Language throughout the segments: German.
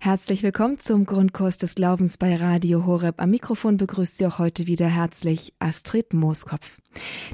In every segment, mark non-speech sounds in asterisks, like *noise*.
Herzlich willkommen zum Grundkurs des Glaubens bei Radio Horeb. Am Mikrofon begrüßt Sie auch heute wieder herzlich Astrid Mooskopf.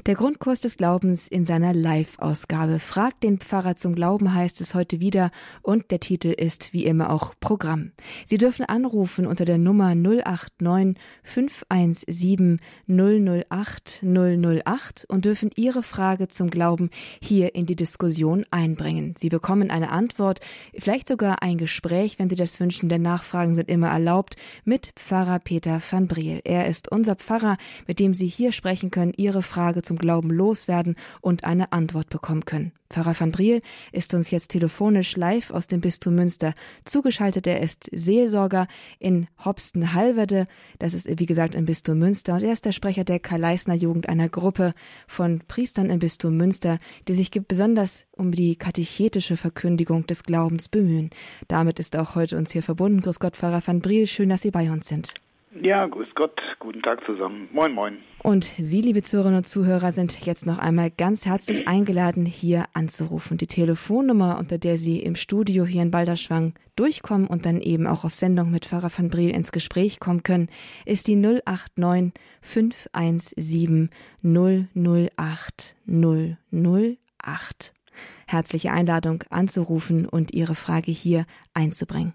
Der Grundkurs des Glaubens in seiner Live-Ausgabe. Fragt den Pfarrer zum Glauben heißt es heute wieder und der Titel ist wie immer auch Programm. Sie dürfen anrufen unter der Nummer 089 517 008 008 und dürfen Ihre Frage zum Glauben hier in die Diskussion einbringen. Sie bekommen eine Antwort, vielleicht sogar ein Gespräch, wenn Sie das wünschen, denn Nachfragen sind immer erlaubt, mit Pfarrer Peter van Briel. Er ist unser Pfarrer, mit dem Sie hier sprechen können, Ihre Frage zum Glauben loswerden und eine Antwort bekommen können. Pfarrer van Briel ist uns jetzt telefonisch live aus dem Bistum Münster zugeschaltet. Er ist Seelsorger in Hobsten-Hallwerde. Das ist, wie gesagt, im Bistum Münster. Und er ist der Sprecher der Karl-Leisner Jugend, einer Gruppe von Priestern im Bistum Münster, die sich besonders um die katechetische Verkündigung des Glaubens bemühen. Damit ist auch heute uns hier verbunden. Grüß Gott, Pfarrer van Briel. Schön, dass Sie bei uns sind. Ja, grüß Gott, guten Tag zusammen. Moin, moin. Und Sie, liebe Zuhörerinnen und Zuhörer, sind jetzt noch einmal ganz herzlich *clears throat* eingeladen, hier anzurufen. Die Telefonnummer, unter der Sie im Studio hier in Balderschwang durchkommen und dann eben auch auf Sendung mit Pfarrer van Briel ins Gespräch kommen können, ist die 089 517 008 008. Herzliche Einladung anzurufen und Ihre Frage hier einzubringen.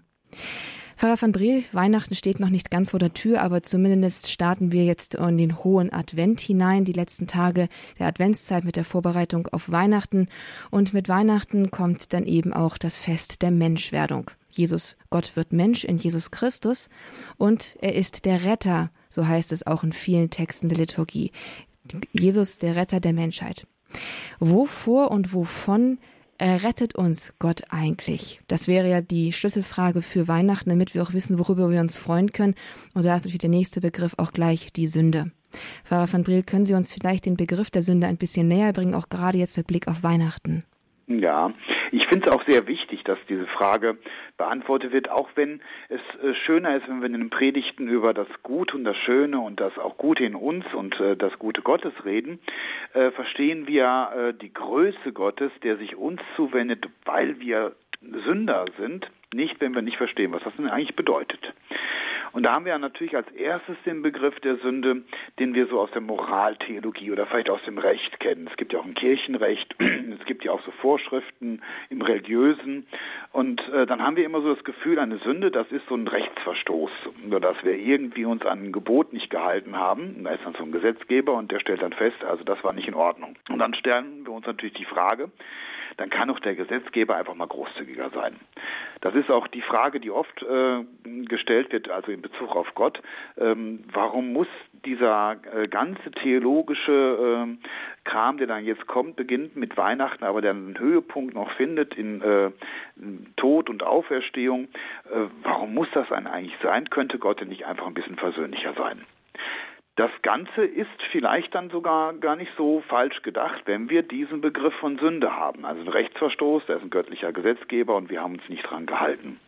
Pfarrer van Briel, Weihnachten steht noch nicht ganz vor der Tür, aber zumindest starten wir jetzt in den hohen Advent hinein, die letzten Tage der Adventszeit mit der Vorbereitung auf Weihnachten. Und mit Weihnachten kommt dann eben auch das Fest der Menschwerdung. Jesus, Gott wird Mensch in Jesus Christus und er ist der Retter, so heißt es auch in vielen Texten der Liturgie. Jesus, der Retter der Menschheit. Wovor und wovon rettet uns Gott eigentlich? Das wäre ja die Schlüsselfrage für Weihnachten, damit wir auch wissen, worüber wir uns freuen können. Und da ist natürlich der nächste Begriff auch gleich die Sünde. Pfarrer van Briel, können Sie uns vielleicht den Begriff der Sünde ein bisschen näher bringen, auch gerade jetzt mit Blick auf Weihnachten? Ja, ich finde es auch sehr wichtig, dass diese Frage beantwortet wird, auch wenn es äh, schöner ist, wenn wir in den Predigten über das Gute und das Schöne und das auch Gute in uns und äh, das Gute Gottes reden, äh, verstehen wir die Größe Gottes, der sich uns zuwendet, weil wir Sünder sind, nicht, wenn wir nicht verstehen, was das denn eigentlich bedeutet. Und da haben wir natürlich als erstes den Begriff der Sünde, den wir so aus der Moraltheologie oder vielleicht aus dem Recht kennen. Es gibt ja auch ein Kirchenrecht, *clears throat* es gibt ja auch so Vorschriften im Religiösen. Und äh, dann haben wir immer so das Gefühl, eine Sünde, das ist so ein Rechtsverstoß, nur dass wir irgendwie uns an ein Gebot nicht gehalten haben. Und da ist dann so ein Gesetzgeber und der stellt dann fest, also das war nicht in Ordnung. Und dann stellen wir uns natürlich die Frage, dann kann auch der Gesetzgeber einfach mal großzügiger sein. Das ist auch die Frage, die oft äh, gestellt wird, also in Bezug auf Gott. Ähm, warum muss dieser äh, ganze theologische äh, Kram, der dann jetzt kommt, beginnt mit Weihnachten, aber der einen Höhepunkt noch findet in äh, Tod und Auferstehung. Äh, warum muss das eigentlich sein? Könnte Gott denn nicht einfach ein bisschen versöhnlicher sein? Das Ganze ist vielleicht dann sogar gar nicht so falsch gedacht, wenn wir diesen Begriff von Sünde haben. Also ein Rechtsverstoß, der ist ein göttlicher Gesetzgeber und wir haben uns nicht dran gehalten.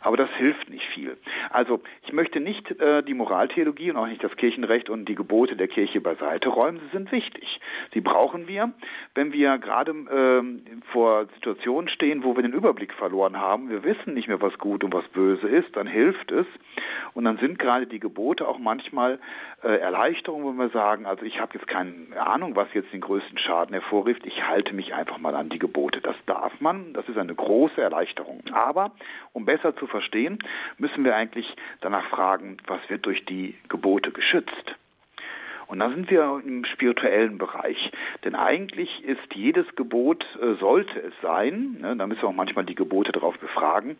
Aber das hilft nicht viel. Also ich möchte nicht äh, die Moraltheologie und auch nicht das Kirchenrecht und die Gebote der Kirche beiseite räumen. Sie sind wichtig. Sie brauchen wir, wenn wir gerade äh, vor Situationen stehen, wo wir den Überblick verloren haben. Wir wissen nicht mehr, was gut und was böse ist. Dann hilft es. Und dann sind gerade die Gebote auch manchmal äh, Erleichterung, wenn wir sagen, also ich habe jetzt keine Ahnung, was jetzt den größten Schaden hervorruft, ich halte mich einfach mal an die Gebote. Das darf man, das ist eine große Erleichterung. Aber um besser zu verstehen, müssen wir eigentlich danach fragen, was wird durch die Gebote geschützt? Und da sind wir im spirituellen Bereich. Denn eigentlich ist jedes Gebot, äh, sollte es sein, ne, da müssen wir auch manchmal die Gebote darauf befragen,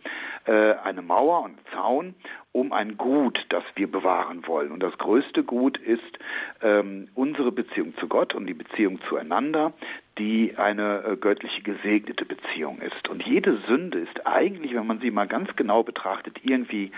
äh, eine Mauer und Zaun um ein Gut, das wir bewahren wollen. Und das größte Gut ist ähm, unsere Beziehung zu Gott und die Beziehung zueinander, die eine äh, göttliche gesegnete Beziehung ist. Und jede Sünde ist eigentlich, wenn man sie mal ganz genau betrachtet, irgendwie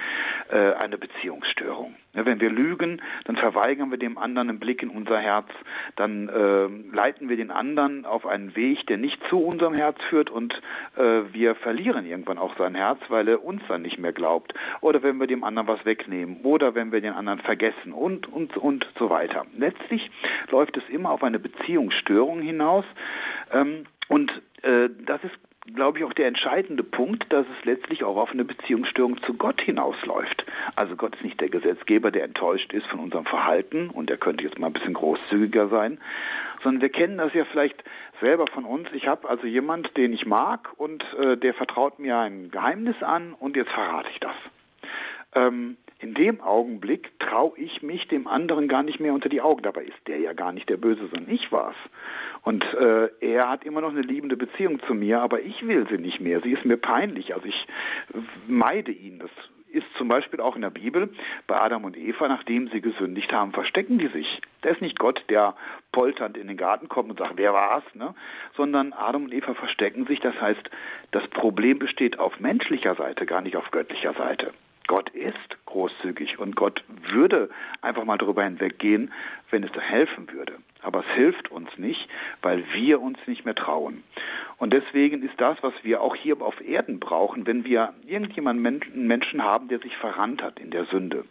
äh, eine Beziehungsstörung. Ja, wenn wir lügen, dann verweigern wir dem anderen einen Blick in unser Herz, dann äh, leiten wir den anderen auf einen Weg, der nicht zu unserem Herz führt und äh, wir verlieren irgendwann auch sein Herz, weil er uns dann nicht mehr glaubt. Oder wenn wir dem anderen was wegnehmen oder wenn wir den anderen vergessen und, und, und so weiter. Letztlich läuft es immer auf eine Beziehungsstörung hinaus ähm, und äh, das ist glaube ich, auch der entscheidende Punkt, dass es letztlich auch auf eine Beziehungsstörung zu Gott hinausläuft. Also Gott ist nicht der Gesetzgeber, der enttäuscht ist von unserem Verhalten und der könnte jetzt mal ein bisschen großzügiger sein, sondern wir kennen das ja vielleicht selber von uns. Ich habe also jemand, den ich mag und äh, der vertraut mir ein Geheimnis an und jetzt verrate ich das. Ähm, in dem Augenblick traue ich mich dem anderen gar nicht mehr unter die Augen. Dabei ist der ja gar nicht der Böse, sondern ich war's. Und äh, er hat immer noch eine liebende Beziehung zu mir, aber ich will sie nicht mehr. Sie ist mir peinlich. Also ich meide ihn. Das ist zum Beispiel auch in der Bibel bei Adam und Eva, nachdem sie gesündigt haben, verstecken die sich. Da ist nicht Gott, der polternd in den Garten kommt und sagt, wer war's, ne? sondern Adam und Eva verstecken sich. Das heißt, das Problem besteht auf menschlicher Seite, gar nicht auf göttlicher Seite. Gott ist großzügig und Gott würde einfach mal darüber hinweggehen, wenn es helfen würde. Aber es hilft uns nicht, weil wir uns nicht mehr trauen. Und deswegen ist das, was wir auch hier auf Erden brauchen, wenn wir irgendjemanden Menschen haben, der sich verrannt hat in der Sünde.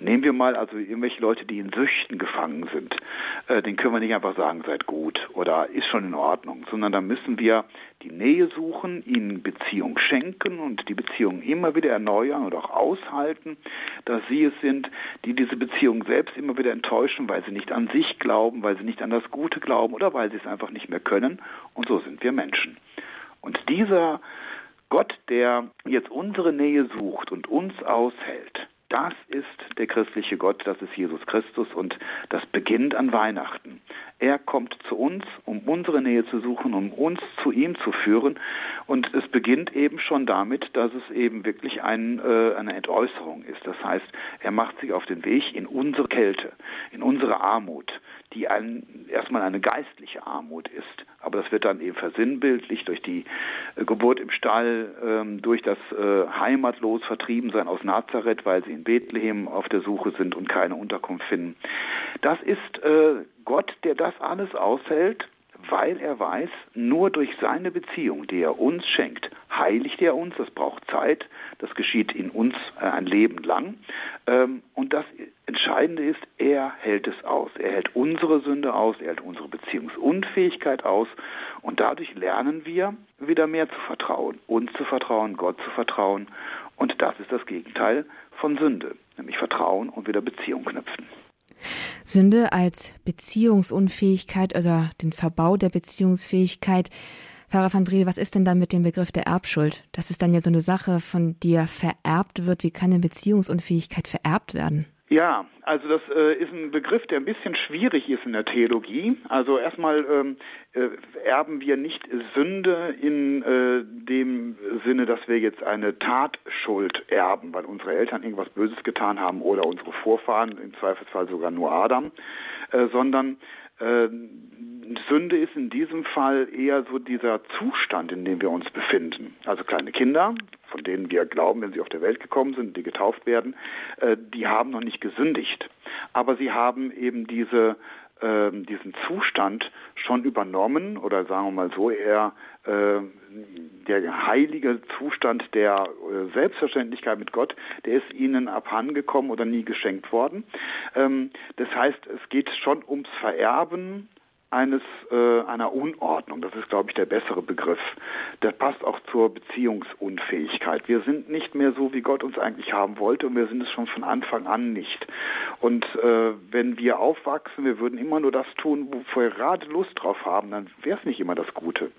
Nehmen wir mal also irgendwelche Leute, die in Süchten gefangen sind. Äh, den können wir nicht einfach sagen, seid gut oder ist schon in Ordnung, sondern da müssen wir die Nähe suchen, ihnen Beziehung schenken und die Beziehung immer wieder erneuern und auch aushalten, dass sie es sind, die diese Beziehung selbst immer wieder enttäuschen, weil sie nicht an sich glauben, weil sie nicht an das Gute glauben oder weil sie es einfach nicht mehr können. Und so sind wir Menschen. Und dieser Gott, der jetzt unsere Nähe sucht und uns aushält, das ist der christliche Gott, das ist Jesus Christus und das beginnt an Weihnachten. Er kommt zu uns, um unsere Nähe zu suchen, um uns zu ihm zu führen und es beginnt eben schon damit, dass es eben wirklich ein, äh, eine Entäußerung ist. Das heißt, er macht sich auf den Weg in unsere Kälte, in unsere Armut, die ein, erstmal eine geistliche Armut ist. Aber das wird dann eben versinnbildlich durch die äh, Geburt im Stall, ähm, durch das äh, heimatlos vertrieben sein aus Nazareth, weil sie in Bethlehem auf der Suche sind und keine Unterkunft finden. Das ist äh, Gott, der das alles aushält weil er weiß, nur durch seine Beziehung, die er uns schenkt, heiligt er uns, das braucht Zeit, das geschieht in uns äh, ein Leben lang. Ähm, und das Entscheidende ist, er hält es aus. Er hält unsere Sünde aus, er hält unsere Beziehungsunfähigkeit aus und dadurch lernen wir wieder mehr zu vertrauen, uns zu vertrauen, Gott zu vertrauen und das ist das Gegenteil von Sünde, nämlich Vertrauen und wieder Beziehung knüpfen. Sünde als Beziehungsunfähigkeit oder den Verbau der Beziehungsfähigkeit. Pfarrer van Briel, was ist denn dann mit dem Begriff der Erbschuld? Das ist dann ja so eine Sache, von der vererbt wird. Wie kann eine Beziehungsunfähigkeit vererbt werden? Ja, also das äh, ist ein Begriff, der ein bisschen schwierig ist in der Theologie. Also erstmal ähm, äh, erben wir nicht Sünde in äh, dem Sinne, dass wir jetzt eine Tatschuld erben, weil unsere Eltern irgendwas Böses getan haben oder unsere Vorfahren, im Zweifelsfall sogar nur Adam, äh, sondern Sünde ist in diesem Fall eher so dieser Zustand, in dem wir uns befinden. Also kleine Kinder, von denen wir glauben, wenn sie auf der Welt gekommen sind, die getauft werden, äh, die haben noch nicht gesündigt. Aber sie haben eben diese, äh, diesen Zustand schon übernommen oder sagen wir mal so eher äh, der heilige Zustand der äh, Selbstverständlichkeit mit Gott, der ist ihnen abhandengekommen oder nie geschenkt worden. Ähm, das heißt, es geht schon ums Vererben eines äh, einer Unordnung. Das ist, glaube ich, der bessere Begriff. Der passt auch zur Beziehungsunfähigkeit. Wir sind nicht mehr so, wie Gott uns eigentlich haben wollte, und wir sind es schon von Anfang an nicht. Und äh, wenn wir aufwachsen, wir würden immer nur das tun, wo wir gerade Lust drauf haben, dann wäre es nicht immer das Gute.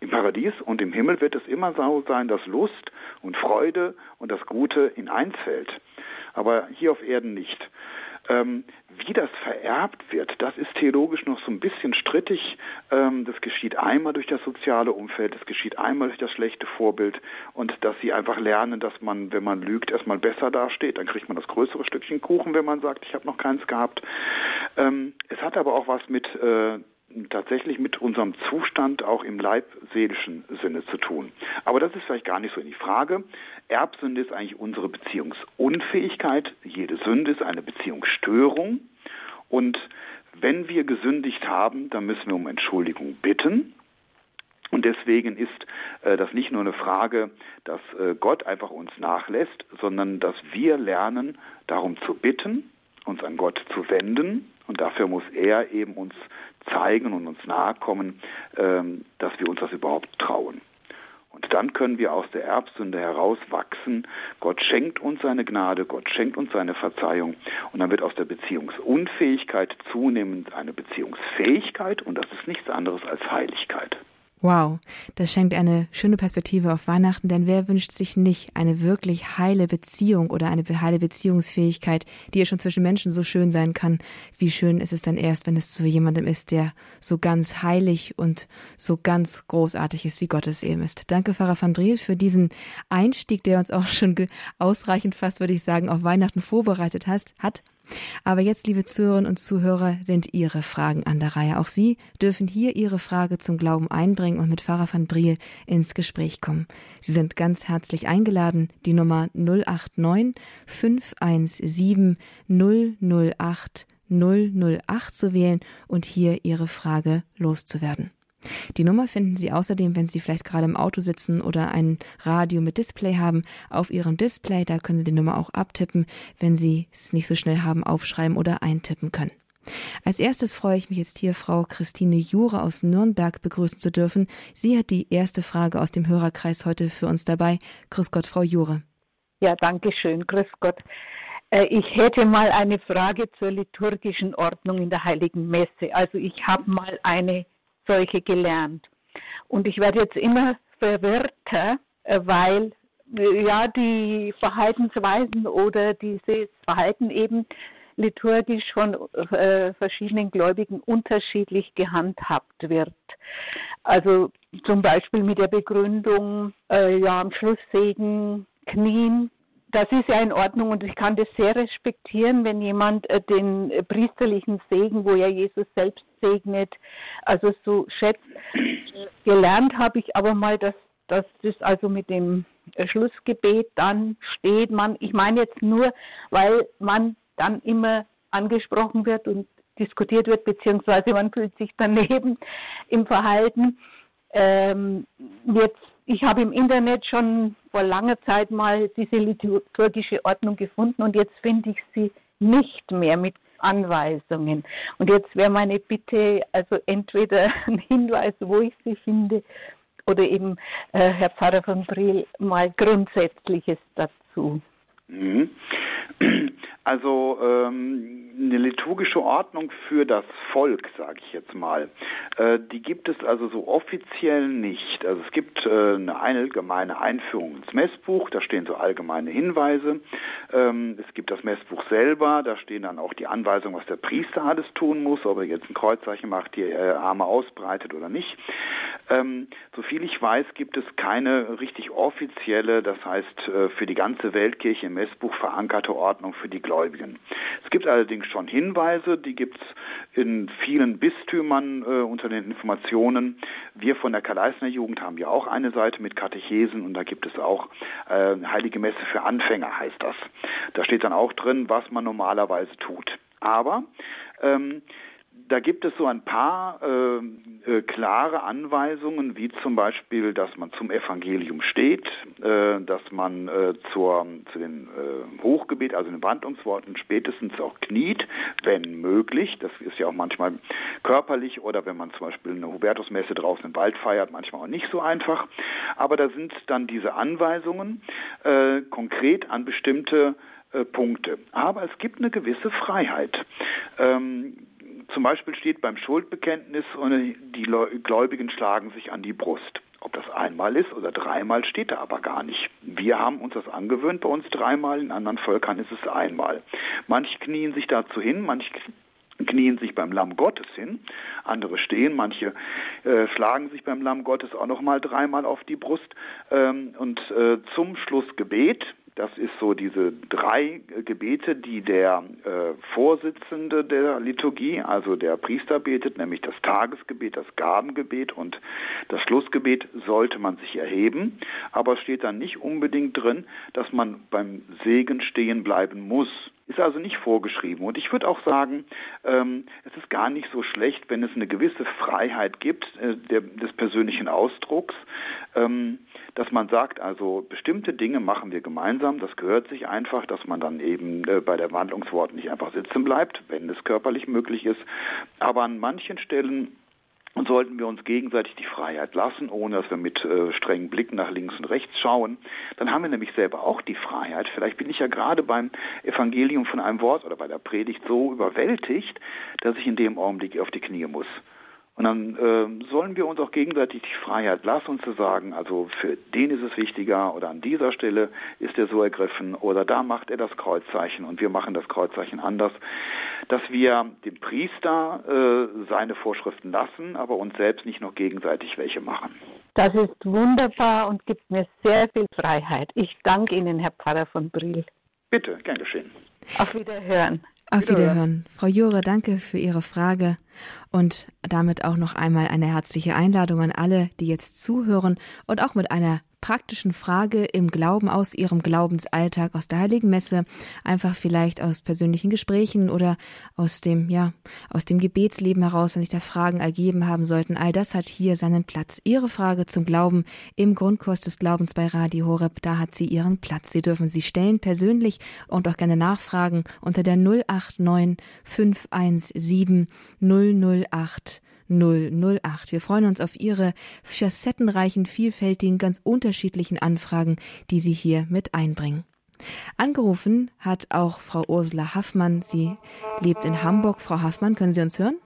Im Paradies und im Himmel wird es immer so sein, dass Lust und Freude und das Gute in eins fällt. Aber hier auf Erden nicht. Ähm, wie das vererbt wird, das ist theologisch noch so ein bisschen strittig. Ähm, das geschieht einmal durch das soziale Umfeld, das geschieht einmal durch das schlechte Vorbild und dass sie einfach lernen, dass man, wenn man lügt, erstmal besser dasteht. Dann kriegt man das größere Stückchen Kuchen, wenn man sagt, ich habe noch keins gehabt. Ähm, es hat aber auch was mit äh, tatsächlich mit unserem Zustand auch im leibseelischen Sinne zu tun. Aber das ist vielleicht gar nicht so in die Frage. Erbsünde ist eigentlich unsere Beziehungsunfähigkeit. Jede Sünde ist eine Beziehungsstörung. Und wenn wir gesündigt haben, dann müssen wir um Entschuldigung bitten. Und deswegen ist äh, das nicht nur eine Frage, dass äh, Gott einfach uns nachlässt, sondern dass wir lernen, darum zu bitten, uns an Gott zu wenden. Und dafür muss er eben uns zeigen und uns nahe kommen, ähm, dass wir uns das überhaupt trauen. Und dann können wir aus der Erbsünde herauswachsen. Gott schenkt uns seine Gnade, Gott schenkt uns seine Verzeihung. Und dann wird aus der Beziehungsunfähigkeit zunehmend eine Beziehungsfähigkeit. Und das ist nichts anderes als Heiligkeit. Wow, das schenkt eine schöne Perspektive auf Weihnachten, denn wer wünscht sich nicht eine wirklich heile Beziehung oder eine heile Beziehungsfähigkeit, die ja schon zwischen Menschen so schön sein kann? Wie schön ist es dann erst, wenn es zu jemandem ist, der so ganz heilig und so ganz großartig ist, wie Gott es eben ist. Danke, Pfarrer van Driel, für diesen Einstieg, der uns auch schon ausreichend fast, würde ich sagen, auf Weihnachten vorbereitet hat. Aber jetzt, liebe Zuhörerinnen und Zuhörer, sind Ihre Fragen an der Reihe. Auch Sie dürfen hier Ihre Frage zum Glauben einbringen und mit Pfarrer van Briel ins Gespräch kommen. Sie sind ganz herzlich eingeladen, die Nummer 089 517 008 008 zu wählen und hier Ihre Frage loszuwerden. Die Nummer finden Sie außerdem, wenn Sie vielleicht gerade im Auto sitzen oder ein Radio mit Display haben, auf Ihrem Display. Da können Sie die Nummer auch abtippen, wenn Sie es nicht so schnell haben, aufschreiben oder eintippen können. Als erstes freue ich mich jetzt hier Frau Christine Jure aus Nürnberg begrüßen zu dürfen. Sie hat die erste Frage aus dem Hörerkreis heute für uns dabei. Grüß Gott, Frau Jure. Ja, danke schön. Grüß Gott. Äh, ich hätte mal eine Frage zur liturgischen Ordnung in der Heiligen Messe. Also ich habe mal eine solche gelernt. Und ich werde jetzt immer verwirrter, äh, weil äh, ja die Verhaltensweisen oder dieses Verhalten eben liturgisch von äh, verschiedenen Gläubigen unterschiedlich gehandhabt wird. Also zum Beispiel mit der Begründung, äh, ja, am Schlusssegen knien das ist ja in Ordnung und ich kann das sehr respektieren, wenn jemand äh, den priesterlichen Segen, wo ja Jesus selbst segnet, also so schätzt. Gelernt habe ich aber mal, dass, dass das also mit dem Schlussgebet dann steht. Man, ich meine jetzt nur, weil man dann immer angesprochen wird und diskutiert wird, beziehungsweise man fühlt sich daneben im Verhalten. Ähm, jetzt ich habe im Internet schon vor langer Zeit mal diese liturgische Ordnung gefunden und jetzt finde ich sie nicht mehr mit Anweisungen. Und jetzt wäre meine Bitte, also entweder *laughs* ein Hinweis, wo ich sie finde, oder eben äh, Herr Pfarrer von Briel mal Grundsätzliches dazu. Mhm. *clears throat* Also ähm, liturgische Ordnung für das Volk, sage ich jetzt mal, äh, die gibt es also so offiziell nicht. Also es gibt äh, eine allgemeine Einführung ins Messbuch, da stehen so allgemeine Hinweise. Ähm, es gibt das Messbuch selber, da stehen dann auch die Anweisungen, was der Priester alles tun muss, ob er jetzt ein Kreuzzeichen macht, die äh, Arme ausbreitet oder nicht. Ähm, soviel ich weiß, gibt es keine richtig offizielle, das heißt äh, für die ganze Weltkirche im Messbuch verankerte Ordnung für die Gläubigen. Es gibt allerdings schon Hinweise, die gibt es in vielen Bistümern äh, unter den Informationen. Wir von der Kaleisner Jugend haben ja auch eine Seite mit Katechesen und da gibt es auch äh, Heilige Messe für Anfänger heißt das. Da steht dann auch drin, was man normalerweise tut. Aber ähm, da gibt es so ein paar äh, äh, klare Anweisungen, wie zum Beispiel, dass man zum Evangelium steht, äh, dass man äh, zur, zu den äh, Hochgebet, also den Wandlungsworten spätestens auch kniet, wenn möglich. Das ist ja auch manchmal körperlich oder wenn man zum Beispiel eine Hubertusmesse draußen im Wald feiert, manchmal auch nicht so einfach. Aber da sind dann diese Anweisungen äh, konkret an bestimmte äh, Punkte. Aber es gibt eine gewisse Freiheit. Ähm, zum Beispiel steht beim Schuldbekenntnis, die Gläubigen schlagen sich an die Brust. Ob das einmal ist oder dreimal, steht da aber gar nicht. Wir haben uns das angewöhnt, bei uns dreimal, in anderen Völkern ist es einmal. Manche knien sich dazu hin, manche knien sich beim Lamm Gottes hin, andere stehen, manche äh, schlagen sich beim Lamm Gottes auch noch mal dreimal auf die Brust ähm, und äh, zum Schlussgebet das ist so diese drei Gebete, die der äh, Vorsitzende der Liturgie, also der Priester betet, nämlich das Tagesgebet, das Gabengebet und das Schlussgebet sollte man sich erheben. Aber es steht dann nicht unbedingt drin, dass man beim Segen stehen bleiben muss. Ist also nicht vorgeschrieben. Und ich würde auch sagen, ähm, es ist gar nicht so schlecht, wenn es eine gewisse Freiheit gibt äh, der, des persönlichen Ausdrucks. Ähm, dass man sagt, also bestimmte Dinge machen wir gemeinsam, das gehört sich einfach, dass man dann eben äh, bei der Wandlungswort nicht einfach sitzen bleibt, wenn es körperlich möglich ist. Aber an manchen Stellen und sollten wir uns gegenseitig die Freiheit lassen, ohne dass wir mit äh, strengen Blicken nach links und rechts schauen, dann haben wir nämlich selber auch die Freiheit. Vielleicht bin ich ja gerade beim Evangelium von einem Wort oder bei der Predigt so überwältigt, dass ich in dem Augenblick auf die Knie muss. Und dann äh, sollen wir uns auch gegenseitig die Freiheit lassen, zu sagen, also für den ist es wichtiger oder an dieser Stelle ist er so ergriffen oder da macht er das Kreuzzeichen und wir machen das Kreuzzeichen anders, dass wir dem Priester äh, seine Vorschriften lassen, aber uns selbst nicht noch gegenseitig welche machen. Das ist wunderbar und gibt mir sehr viel Freiheit. Ich danke Ihnen, Herr Pfarrer von Briel. Bitte, gern geschehen. Auf Wiederhören. Auf Wiederhören. Frau Jure, danke für Ihre Frage und damit auch noch einmal eine herzliche Einladung an alle, die jetzt zuhören und auch mit einer praktischen Frage im Glauben aus Ihrem Glaubensalltag, aus der Heiligen Messe, einfach vielleicht aus persönlichen Gesprächen oder aus dem, ja, aus dem Gebetsleben heraus, wenn sich da Fragen ergeben haben sollten. All das hat hier seinen Platz. Ihre Frage zum Glauben im Grundkurs des Glaubens bei Radio Horeb, da hat sie ihren Platz. Sie dürfen sie stellen persönlich und auch gerne nachfragen unter der 089 517 008 008. Wir freuen uns auf Ihre facettenreichen, vielfältigen, ganz unterschiedlichen Anfragen, die Sie hier mit einbringen. Angerufen hat auch Frau Ursula Haffmann. Sie lebt in Hamburg. Frau Haffmann, können Sie uns hören?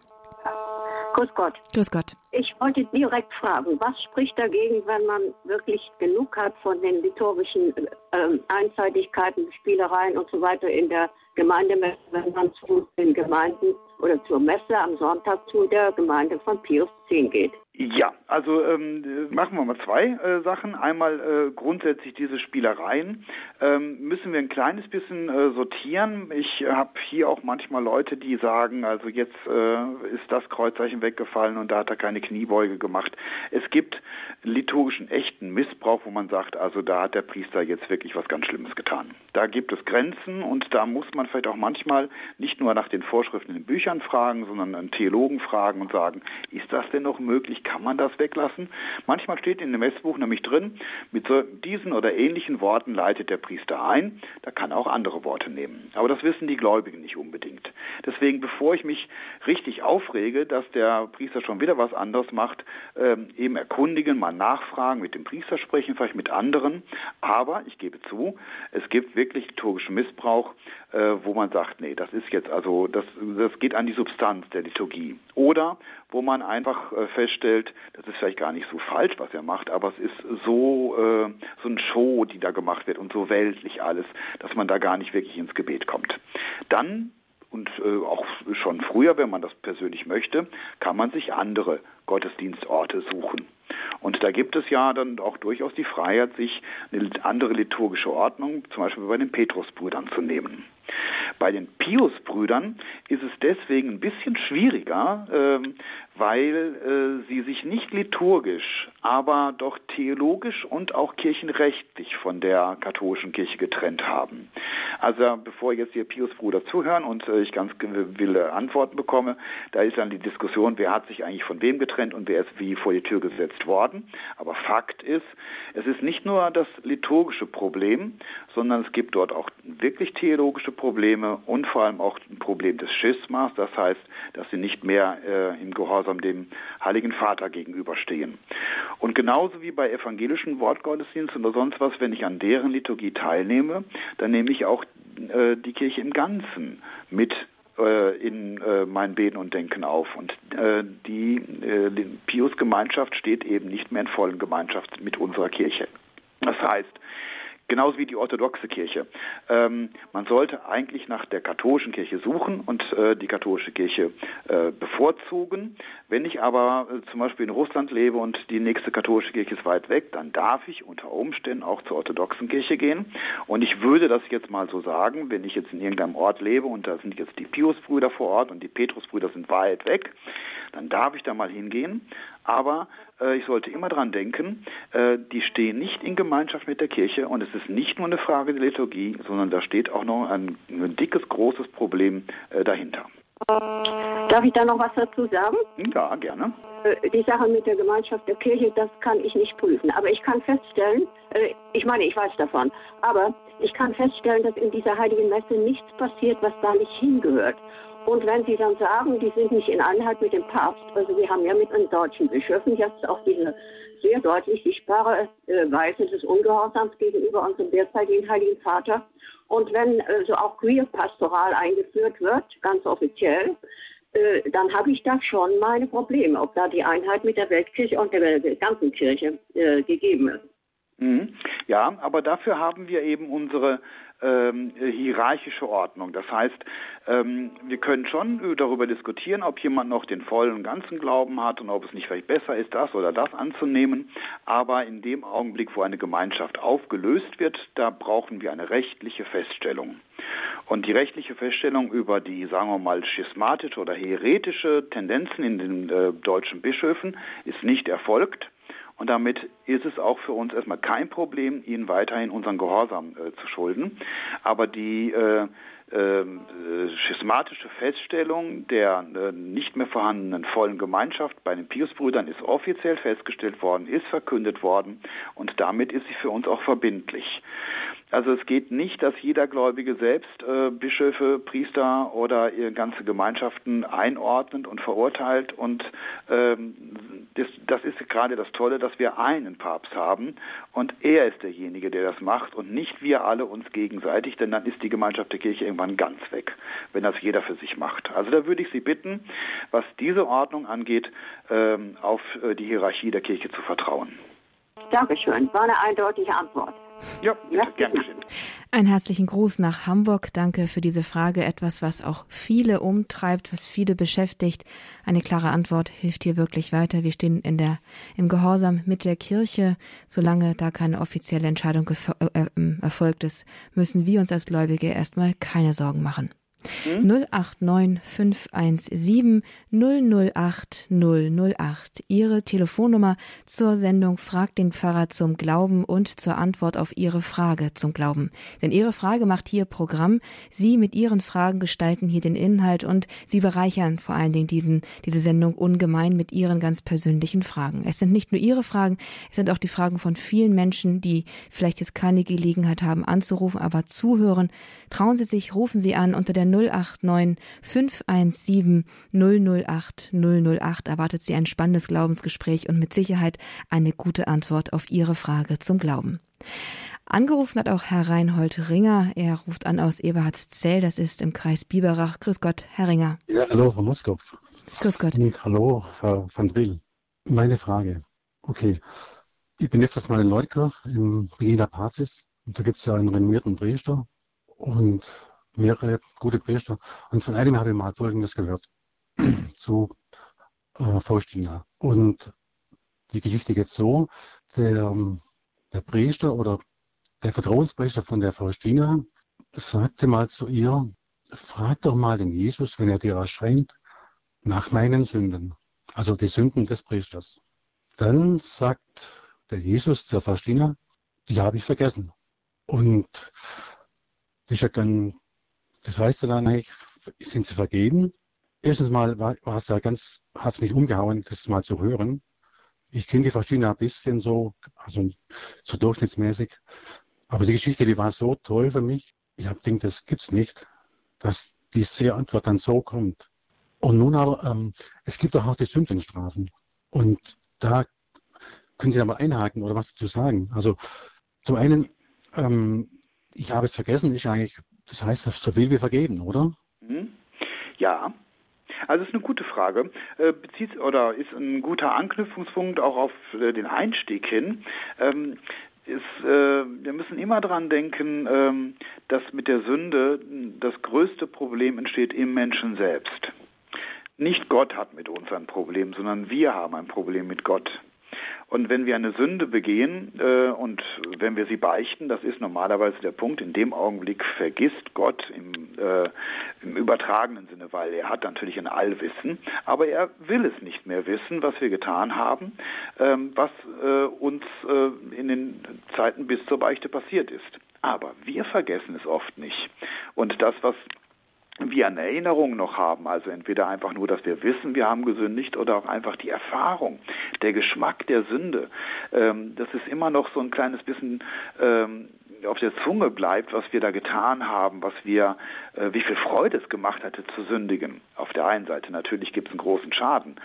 Grüß Gott. Grüß Gott. Ich wollte direkt fragen, was spricht dagegen, wenn man wirklich genug hat von den liturgischen äh, Einseitigkeiten, Spielereien und so weiter in der Gemeinde, wenn man zu den Gemeinden oder zur Messe am Sonntag zu der Gemeinde von Pius X geht. Ja, also ähm, machen wir mal zwei äh, Sachen. Einmal äh, grundsätzlich diese Spielereien ähm, müssen wir ein kleines bisschen äh, sortieren. Ich habe hier auch manchmal Leute, die sagen, also jetzt äh, ist das Kreuzzeichen weggefallen und da hat er keine Kniebeuge gemacht. Es gibt liturgischen echten Missbrauch, wo man sagt, also da hat der Priester jetzt wirklich was ganz Schlimmes getan. Da gibt es Grenzen und da muss man vielleicht auch manchmal nicht nur nach den Vorschriften in den Büchern fragen, sondern einen Theologen fragen und sagen, ist das denn noch möglich? Kann man das weglassen. Manchmal steht in dem Messbuch nämlich drin, mit so diesen oder ähnlichen Worten leitet der Priester ein. Da kann er auch andere Worte nehmen. Aber das wissen die Gläubigen nicht unbedingt. Deswegen, bevor ich mich richtig aufrege, dass der Priester schon wieder was anderes macht, ähm, eben erkundigen, mal nachfragen, mit dem Priester sprechen, vielleicht mit anderen. Aber ich gebe zu, es gibt wirklich liturgischen Missbrauch, äh, wo man sagt, nee, das ist jetzt also, das, das geht an die Substanz der Liturgie. Oder wo man einfach äh, feststellt, das ist vielleicht gar nicht so falsch, was er macht, aber es ist so, äh, so ein Show, die da gemacht wird und so weltlich alles, dass man da gar nicht wirklich ins Gebet kommt. Dann und äh, auch schon früher, wenn man das persönlich möchte, kann man sich andere Gottesdienstorte suchen. Und da gibt es ja dann auch durchaus die Freiheit, sich eine andere liturgische Ordnung, zum Beispiel bei den Petrusbrüdern zu nehmen. Bei den Pius-Brüdern ist es deswegen ein bisschen schwieriger, ähm, weil äh, sie sich nicht liturgisch, aber doch theologisch und auch kirchenrechtlich von der katholischen Kirche getrennt haben. Also bevor jetzt hier Pius-Brüder zuhören und äh, ich ganz wilde Antworten bekomme, da ist dann die Diskussion, wer hat sich eigentlich von wem getrennt und wer ist wie vor die Tür gesetzt worden. Aber Fakt ist, es ist nicht nur das liturgische Problem, sondern es gibt dort auch wirklich theologische Probleme und vor allem auch ein Problem des Schismas, das heißt, dass sie nicht mehr äh, im Gehorsam dem Heiligen Vater gegenüberstehen. Und genauso wie bei evangelischen Wortgottesdiensten oder sonst was, wenn ich an deren Liturgie teilnehme, dann nehme ich auch äh, die Kirche im Ganzen mit äh, in äh, mein Beten und Denken auf. Und äh, die, Pius-Gemeinschaft steht eben nicht mehr in vollen Gemeinschaft mit unserer Kirche. Das heißt, genauso wie die orthodoxe Kirche. Ähm, man sollte eigentlich nach der katholischen Kirche suchen und äh, die katholische Kirche äh, bevorzugen. Wenn ich aber äh, zum Beispiel in Russland lebe und die nächste katholische Kirche ist weit weg, dann darf ich unter Umständen auch zur orthodoxen Kirche gehen. Und ich würde das jetzt mal so sagen, wenn ich jetzt in irgendeinem Ort lebe und da sind jetzt die Piusbrüder vor Ort und die Petrusbrüder sind weit weg, dann darf ich da mal hingehen. Aber äh, ich sollte immer dran denken, äh, die stehen nicht in Gemeinschaft mit der Kirche und es ist nicht nur eine Frage der Liturgie, sondern da steht auch noch ein, ein dickes, großes Problem äh, dahinter. Darf ich da noch was dazu sagen? Ja, gerne. Äh, die Sache mit der Gemeinschaft der Kirche, das kann ich nicht prüfen. Aber ich kann feststellen, äh, ich meine, ich weiß davon, aber ich kann feststellen, dass in dieser heiligen Messe nichts passiert, was da nicht hingehört. Und wenn Sie dann sagen, die sind nicht in Einheit mit dem Papst, also wir haben ja mit den deutschen Bischöfen jetzt auch diese sehr deutlich sichtbare äh, Weise des Ungehorsams gegenüber unserem derzeitigen Heiligen Vater. Und wenn äh, so auch Queer-Pastoral eingeführt wird, ganz offiziell, äh, dann habe ich da schon meine Probleme, ob da die Einheit mit der Weltkirche und der, ganzen Kirche äh, gegeben ist. Mhm. Ja, aber dafür haben wir eben unsere ähm, hierarchische Ordnung. Das heißt, ähm, wir können schon darüber diskutieren, ob jemand noch den vollen und ganzen Glauben hat und ob es nicht vielleicht besser ist, das oder das anzunehmen. Aber in dem Augenblick, wo eine Gemeinschaft aufgelöst wird, da brauchen wir eine rechtliche Feststellung. Und die rechtliche Feststellung über die, sagen wir mal, schismatische oder heretische Tendenzen in den äh, deutschen Bischöfen ist nicht erfolgt. Und damit ist es auch für uns erstmal kein Problem, ihnen weiterhin unseren Gehorsam äh, zu schulden. Aber die äh, äh, schismatische Feststellung der äh, nicht mehr vorhandenen vollen Gemeinschaft bei den Piusbrüdern ist offiziell festgestellt worden, ist verkündet worden und damit ist sie für uns auch verbindlich. Also es geht nicht, dass jeder Gläubige selbst äh, Bischöfe, Priester oder ganze Gemeinschaften einordnet und verurteilt. Und ähm, das, das ist gerade das Tolle, dass wir einen Papst haben und er ist derjenige, der das macht und nicht wir alle uns gegenseitig, denn dann ist die Gemeinschaft der Kirche irgendwann ganz weg, wenn das jeder für sich macht. Also da würde ich Sie bitten, was diese Ordnung angeht, ähm, auf äh, die Hierarchie der Kirche zu vertrauen. Dankeschön. War eine eindeutige Antwort. Ja, ja gern geschehen. Einen herzlichen Gruß nach Hamburg. Danke für diese Frage. Etwas, was auch viele umtreibt, was viele beschäftigt. Eine klare Antwort hilft hier wirklich weiter. Wir stehen in der, im Gehorsam mit der Kirche. Solange da keine offizielle Entscheidung äh, äh, erfolgt ist, müssen wir uns als Gläubige erstmal keine Sorgen machen. Hm? 089 517 008 008. Ihre Telefonnummer zur Sendung Fragt den Pfarrer zum Glauben und zur Antwort auf Ihre Frage zum Glauben. Denn Ihre Frage macht hier Programm. Sie mit Ihren Fragen gestalten hier den Inhalt und Sie bereichern vor allen Dingen diesen, diese Sendung ungemein mit Ihren ganz persönlichen Fragen. Es sind nicht nur Ihre Fragen, es sind auch die Fragen von vielen Menschen, die vielleicht jetzt keine Gelegenheit haben anzurufen, aber zuhören. Trauen Sie sich, rufen Sie an unter der 089 517 008 008 erwartet Sie ein spannendes Glaubensgespräch und mit Sicherheit eine gute Antwort auf Ihre Frage zum Glauben. Angerufen hat auch Herr Reinhold Ringer. Er ruft an aus Eberhardszell, das ist im Kreis Biberach. Grüß Gott, Herr Ringer. Ja, hallo, Frau Moskopf. Grüß Gott. Und hallo, Herr van Drill. Meine Frage. Okay, ich bin öfters mal in Leutkirch im Regina Pazis. Und da gibt es ja einen renommierten Priester. Und mehrere gute Priester. Und von einem habe ich mal Folgendes gehört *clears throat* zu äh, Faustina. Und die Geschichte geht so, der, der Priester oder der Vertrauenspriester von der Faustina sagte mal zu ihr, frag doch mal den Jesus, wenn er dir erscheint, nach meinen Sünden, also die Sünden des Priesters. Dann sagt der Jesus der Faustina, die habe ich vergessen. Und das ist ja dann das heißt dann eigentlich, sind sie vergeben? Erstens mal war, es ja ganz, hat es mich umgehauen, das mal zu hören. Ich kenne die verschiedenen ein bisschen so, also so durchschnittsmäßig. Aber die Geschichte, die war so toll für mich. Ich habe gedacht, das gibt's nicht, dass diese Antwort dann so kommt. Und nun aber, ähm, es gibt doch auch die Sündenstrafen. Und da können Sie da mal einhaken oder was dazu sagen. Also zum einen, ähm, ich habe es vergessen, ist eigentlich das heißt, so viel wie vergeben, oder? Mhm. Ja. Also ist eine gute Frage. Äh, bezieht oder ist ein guter Anknüpfungspunkt auch auf äh, den Einstieg hin. Ähm, ist, äh, wir müssen immer daran denken, ähm, dass mit der Sünde das größte Problem entsteht im Menschen selbst. Nicht Gott hat mit uns ein Problem, sondern wir haben ein Problem mit Gott. Und wenn wir eine Sünde begehen äh, und wenn wir sie beichten, das ist normalerweise der Punkt, in dem Augenblick vergisst Gott im, äh, im übertragenen Sinne, weil er hat natürlich ein Allwissen, aber er will es nicht mehr wissen, was wir getan haben, ähm, was äh, uns äh, in den Zeiten bis zur Beichte passiert ist. Aber wir vergessen es oft nicht. Und das, was wir eine Erinnerung noch haben, also entweder einfach nur, dass wir wissen, wir haben gesündigt oder auch einfach die Erfahrung, der Geschmack der Sünde, ähm, das ist immer noch so ein kleines bisschen ähm, auf der Zunge bleibt, was wir da getan haben, was wir, äh, wie viel Freude es gemacht hatte zu sündigen. Auf der einen Seite natürlich gibt es einen großen Schaden,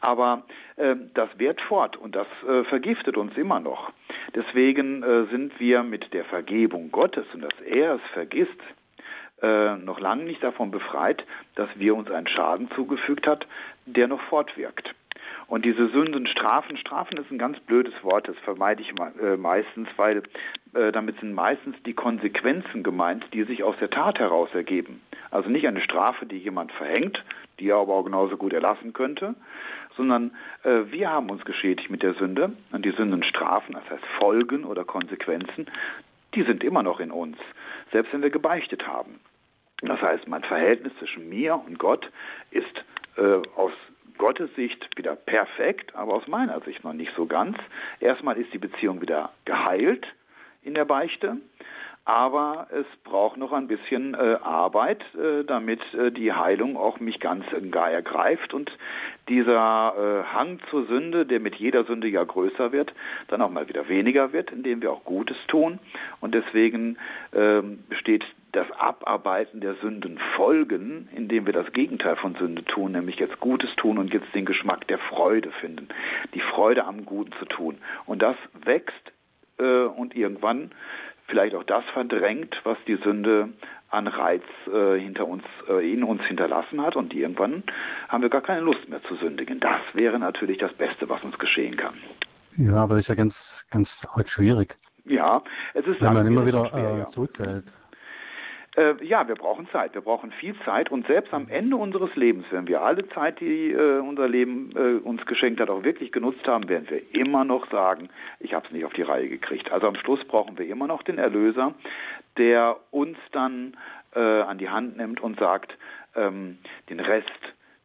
aber äh, das wehrt fort und das äh, vergiftet uns immer noch. Deswegen äh, sind wir mit der Vergebung Gottes und dass er es vergisst, äh, noch lange nicht davon befreit, dass wir uns einen Schaden zugefügt hat, der noch fortwirkt. Und diese Sünden strafen, strafen ist ein ganz blödes Wort, das vermeide ich äh, meistens, weil äh, damit sind meistens die Konsequenzen gemeint, die sich aus der Tat heraus ergeben. Also nicht eine Strafe, die jemand verhängt, die er aber auch genauso gut erlassen könnte, sondern äh, wir haben uns geschädigt mit der Sünde und die Sündenstrafen, das heißt Folgen oder Konsequenzen, die sind immer noch in uns, selbst wenn wir gebeichtet haben. Das heißt, mein Verhältnis zwischen mir und Gott ist äh, aus Gottes Sicht wieder perfekt, aber aus meiner Sicht noch nicht so ganz. Erstmal ist die Beziehung wieder geheilt in der Beichte, aber es braucht noch ein bisschen äh, Arbeit, äh, damit äh, die Heilung auch mich ganz gar ergreift und dieser äh, Hang zur Sünde, der mit jeder Sünde ja größer wird, dann auch mal wieder weniger wird, indem wir auch Gutes tun. Und deswegen ähm, besteht das Abarbeiten der Sündenfolgen, indem wir das Gegenteil von Sünde tun, nämlich jetzt Gutes tun und jetzt den Geschmack der Freude finden, die Freude am Guten zu tun. Und das wächst äh, und irgendwann vielleicht auch das verdrängt, was die Sünde an Reiz äh, hinter uns, äh, in uns hinterlassen hat und irgendwann haben wir gar keine Lust mehr zu sündigen. Das wäre natürlich das Beste, was uns geschehen kann. Ja, aber das ist ja ganz, ganz schwierig. Ja, es ist wenn man immer wieder schwer, äh, ja. zurückfällt. Äh, ja, wir brauchen Zeit. Wir brauchen viel Zeit und selbst am Ende unseres Lebens, wenn wir alle Zeit, die äh, unser Leben äh, uns geschenkt hat, auch wirklich genutzt haben, werden wir immer noch sagen, ich habe es nicht auf die Reihe gekriegt. Also am Schluss brauchen wir immer noch den Erlöser, der uns dann äh, an die Hand nimmt und sagt, ähm, den Rest,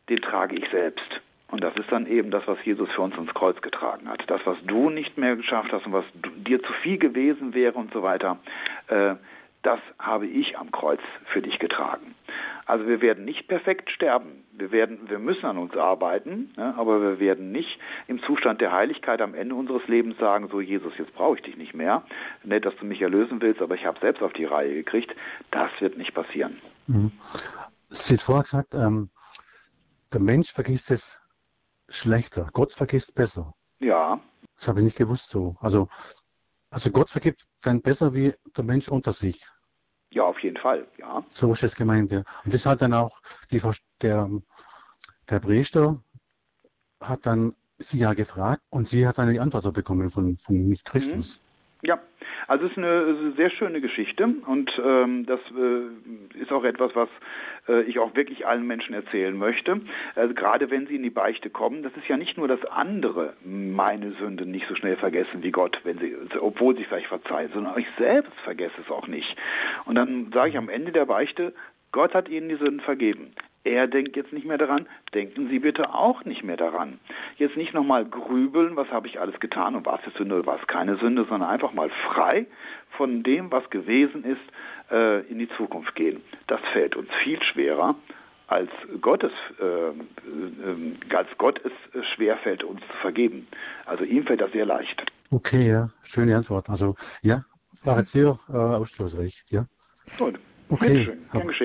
den trage ich selbst. Und das ist dann eben das, was Jesus für uns ins Kreuz getragen hat. Das, was du nicht mehr geschafft hast und was dir zu viel gewesen wäre und so weiter, äh, das habe ich am Kreuz für dich getragen. Also wir werden nicht perfekt sterben. Wir werden, wir müssen an uns arbeiten, ne, aber wir werden nicht im Zustand der Heiligkeit am Ende unseres Lebens sagen, so Jesus, jetzt brauche ich dich nicht mehr. Nett, dass du mich erlösen willst, aber ich habe selbst auf die Reihe gekriegt. Das wird nicht passieren. Mhm. Sie hat vorher gesagt, ähm, der Mensch vergisst es schlechter, Gott vergisst besser. Ja. Das habe ich nicht gewusst so. Also, also Gott vergibt dann besser wie der Mensch unter sich. Ja, auf jeden Fall, ja. So ist das gemeint, ja. Und das hat dann auch die, der, der Priester hat dann sie ja gefragt und sie hat dann die Antwort bekommen von, von Christus. Mhm. Ja, also es ist eine sehr schöne Geschichte und ähm, das äh, ist auch etwas, was äh, ich auch wirklich allen Menschen erzählen möchte. Also gerade wenn sie in die Beichte kommen, das ist ja nicht nur, dass andere meine Sünde nicht so schnell vergessen wie Gott, wenn sie, obwohl sie vielleicht verzeihen, sondern ich selbst vergesse es auch nicht. Und dann sage ich am Ende der Beichte, Gott hat ihnen die Sünden vergeben. Er denkt jetzt nicht mehr daran, denken Sie bitte auch nicht mehr daran. Jetzt nicht nochmal grübeln, was habe ich alles getan und war es Sünde oder war es keine Sünde, sondern einfach mal frei von dem, was gewesen ist, äh, in die Zukunft gehen. Das fällt uns viel schwerer, als Gott es, äh, äh, als Gott es schwer fällt, uns zu vergeben. Also ihm fällt das sehr leicht. Okay, ja, schöne Antwort. Also ja, war jetzt sehr äh, aufschlussreich, ja. Gut. Okay,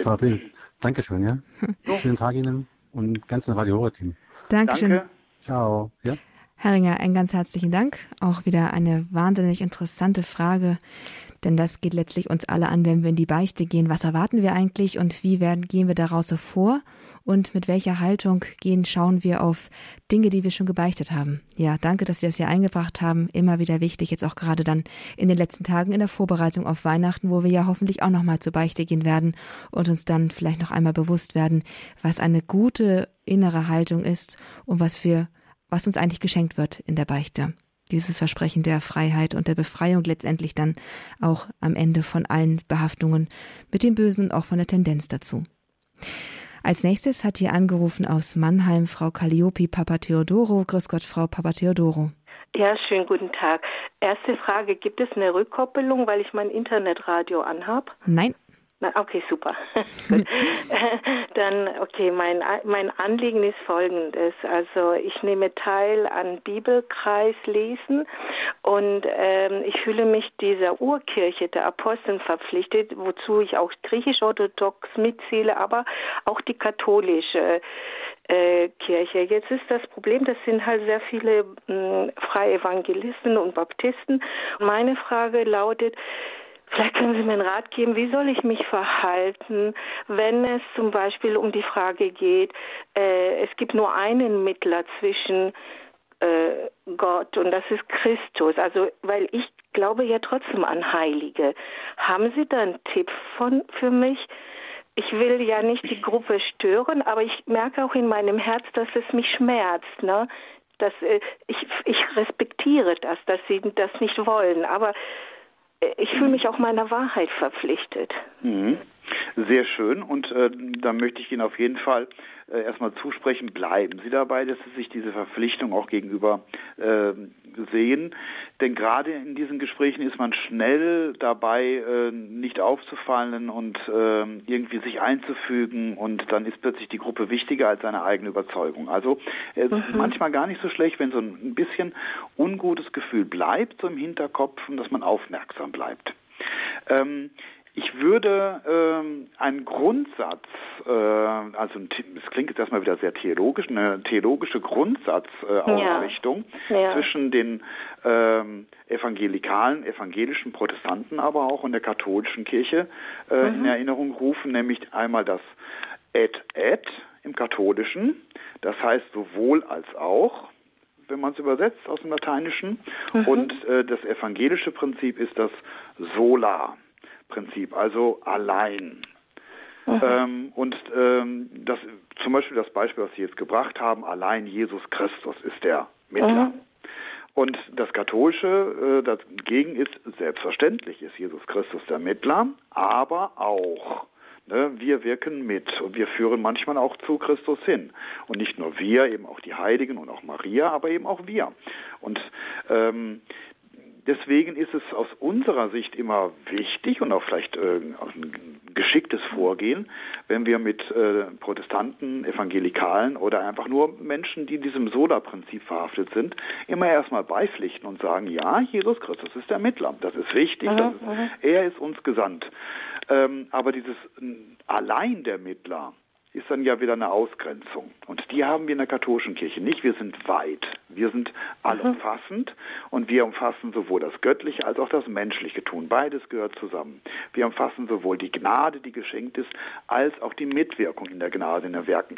Frau Bild. Dankeschön, ja. *laughs* So. Schönen Tag Ihnen und ganzen Radio Horror-Team. Dankeschön. Danke. Ciao. Ja. Herringer, einen ganz herzlichen Dank. Auch wieder eine wahnsinnig interessante Frage, denn das geht letztlich uns alle an, wenn wir in die Beichte gehen. Was erwarten wir eigentlich und wie werden, gehen wir daraus so vor? Und mit welcher Haltung gehen, schauen wir auf Dinge, die wir schon gebeichtet haben? Ja, danke, dass Sie das hier eingebracht haben. Immer wieder wichtig, jetzt auch gerade dann in den letzten Tagen in der Vorbereitung auf Weihnachten, wo wir ja hoffentlich auch nochmal zur Beichte gehen werden und uns dann vielleicht noch einmal bewusst werden, was eine gute innere Haltung ist und was wir, was uns eigentlich geschenkt wird in der Beichte dieses Versprechen der Freiheit und der Befreiung letztendlich dann auch am Ende von allen Behaftungen mit dem Bösen und auch von der Tendenz dazu. Als nächstes hat hier angerufen aus Mannheim Frau Calliope Papa Theodoro. Grüß Gott, Frau Papa Theodoro. Ja, schönen guten Tag. Erste Frage, gibt es eine Rückkoppelung, weil ich mein Internetradio anhab? Nein. Na, okay, super. *laughs* *laughs* Dann, okay, mein, mein Anliegen ist folgendes. Also ich nehme teil an Bibelkreislesen und ähm, ich fühle mich dieser Urkirche der Aposteln verpflichtet, wozu ich auch griechisch-orthodox mitzähle, aber auch die katholische äh, Kirche. Jetzt ist das Problem, das sind halt sehr viele mh, freie Evangelisten und Baptisten. Meine Frage lautet, Vielleicht können Sie mir einen Rat geben, wie soll ich mich verhalten, wenn es zum Beispiel um die Frage geht, äh, es gibt nur einen Mittler zwischen äh, Gott und das ist Christus. Also, weil ich glaube ja trotzdem an Heilige. Haben Sie da einen Tipp von, für mich? Ich will ja nicht die Gruppe stören, aber ich merke auch in meinem Herz, dass es mich schmerzt. Ne? Dass, äh, ich, ich respektiere das, dass Sie das nicht wollen. Aber ich fühle mich auch meiner Wahrheit verpflichtet. Mhm. Sehr schön und äh, da möchte ich Ihnen auf jeden Fall äh, erstmal zusprechen, bleiben Sie dabei, dass Sie sich diese Verpflichtung auch gegenüber äh, sehen. Denn gerade in diesen Gesprächen ist man schnell dabei, äh, nicht aufzufallen und äh, irgendwie sich einzufügen und dann ist plötzlich die Gruppe wichtiger als seine eigene Überzeugung. Also es ist mhm. manchmal gar nicht so schlecht, wenn so ein bisschen ungutes Gefühl bleibt, so im Hinterkopf, und dass man aufmerksam bleibt. Ähm, ich würde ähm, einen Grundsatz, äh, also es klingt jetzt erstmal wieder sehr theologisch, eine theologische Grundsatzausrichtung äh, ja. ja. zwischen den ähm, evangelikalen, evangelischen Protestanten, aber auch in der katholischen Kirche äh, mhm. in Erinnerung rufen, nämlich einmal das et et im katholischen, das heißt sowohl als auch, wenn man es übersetzt aus dem Lateinischen, mhm. und äh, das evangelische Prinzip ist das sola. Prinzip, also allein. Mhm. Ähm, und ähm, das, zum Beispiel das Beispiel, was Sie jetzt gebracht haben, allein Jesus Christus ist der Mittler. Mhm. Und das Katholische äh, dagegen ist, selbstverständlich ist Jesus Christus der Mittler, aber auch ne, wir wirken mit und wir führen manchmal auch zu Christus hin. Und nicht nur wir, eben auch die Heiligen und auch Maria, aber eben auch wir. Und ähm, Deswegen ist es aus unserer Sicht immer wichtig und auch vielleicht äh, ein geschicktes Vorgehen, wenn wir mit äh, Protestanten, Evangelikalen oder einfach nur Menschen, die diesem Soda-Prinzip verhaftet sind, immer erstmal beipflichten und sagen, ja, Jesus Christus ist der Mittler. Das ist wichtig, mhm, das ist, mhm. er ist uns gesandt. Ähm, aber dieses allein der Mittler, ist dann ja wieder eine Ausgrenzung. Und die haben wir in der katholischen Kirche nicht. Wir sind weit. Wir sind allumfassend und wir umfassen sowohl das göttliche als auch das menschliche Tun. Beides gehört zusammen. Wir umfassen sowohl die Gnade, die geschenkt ist, als auch die Mitwirkung in der Gnade, in den Werken.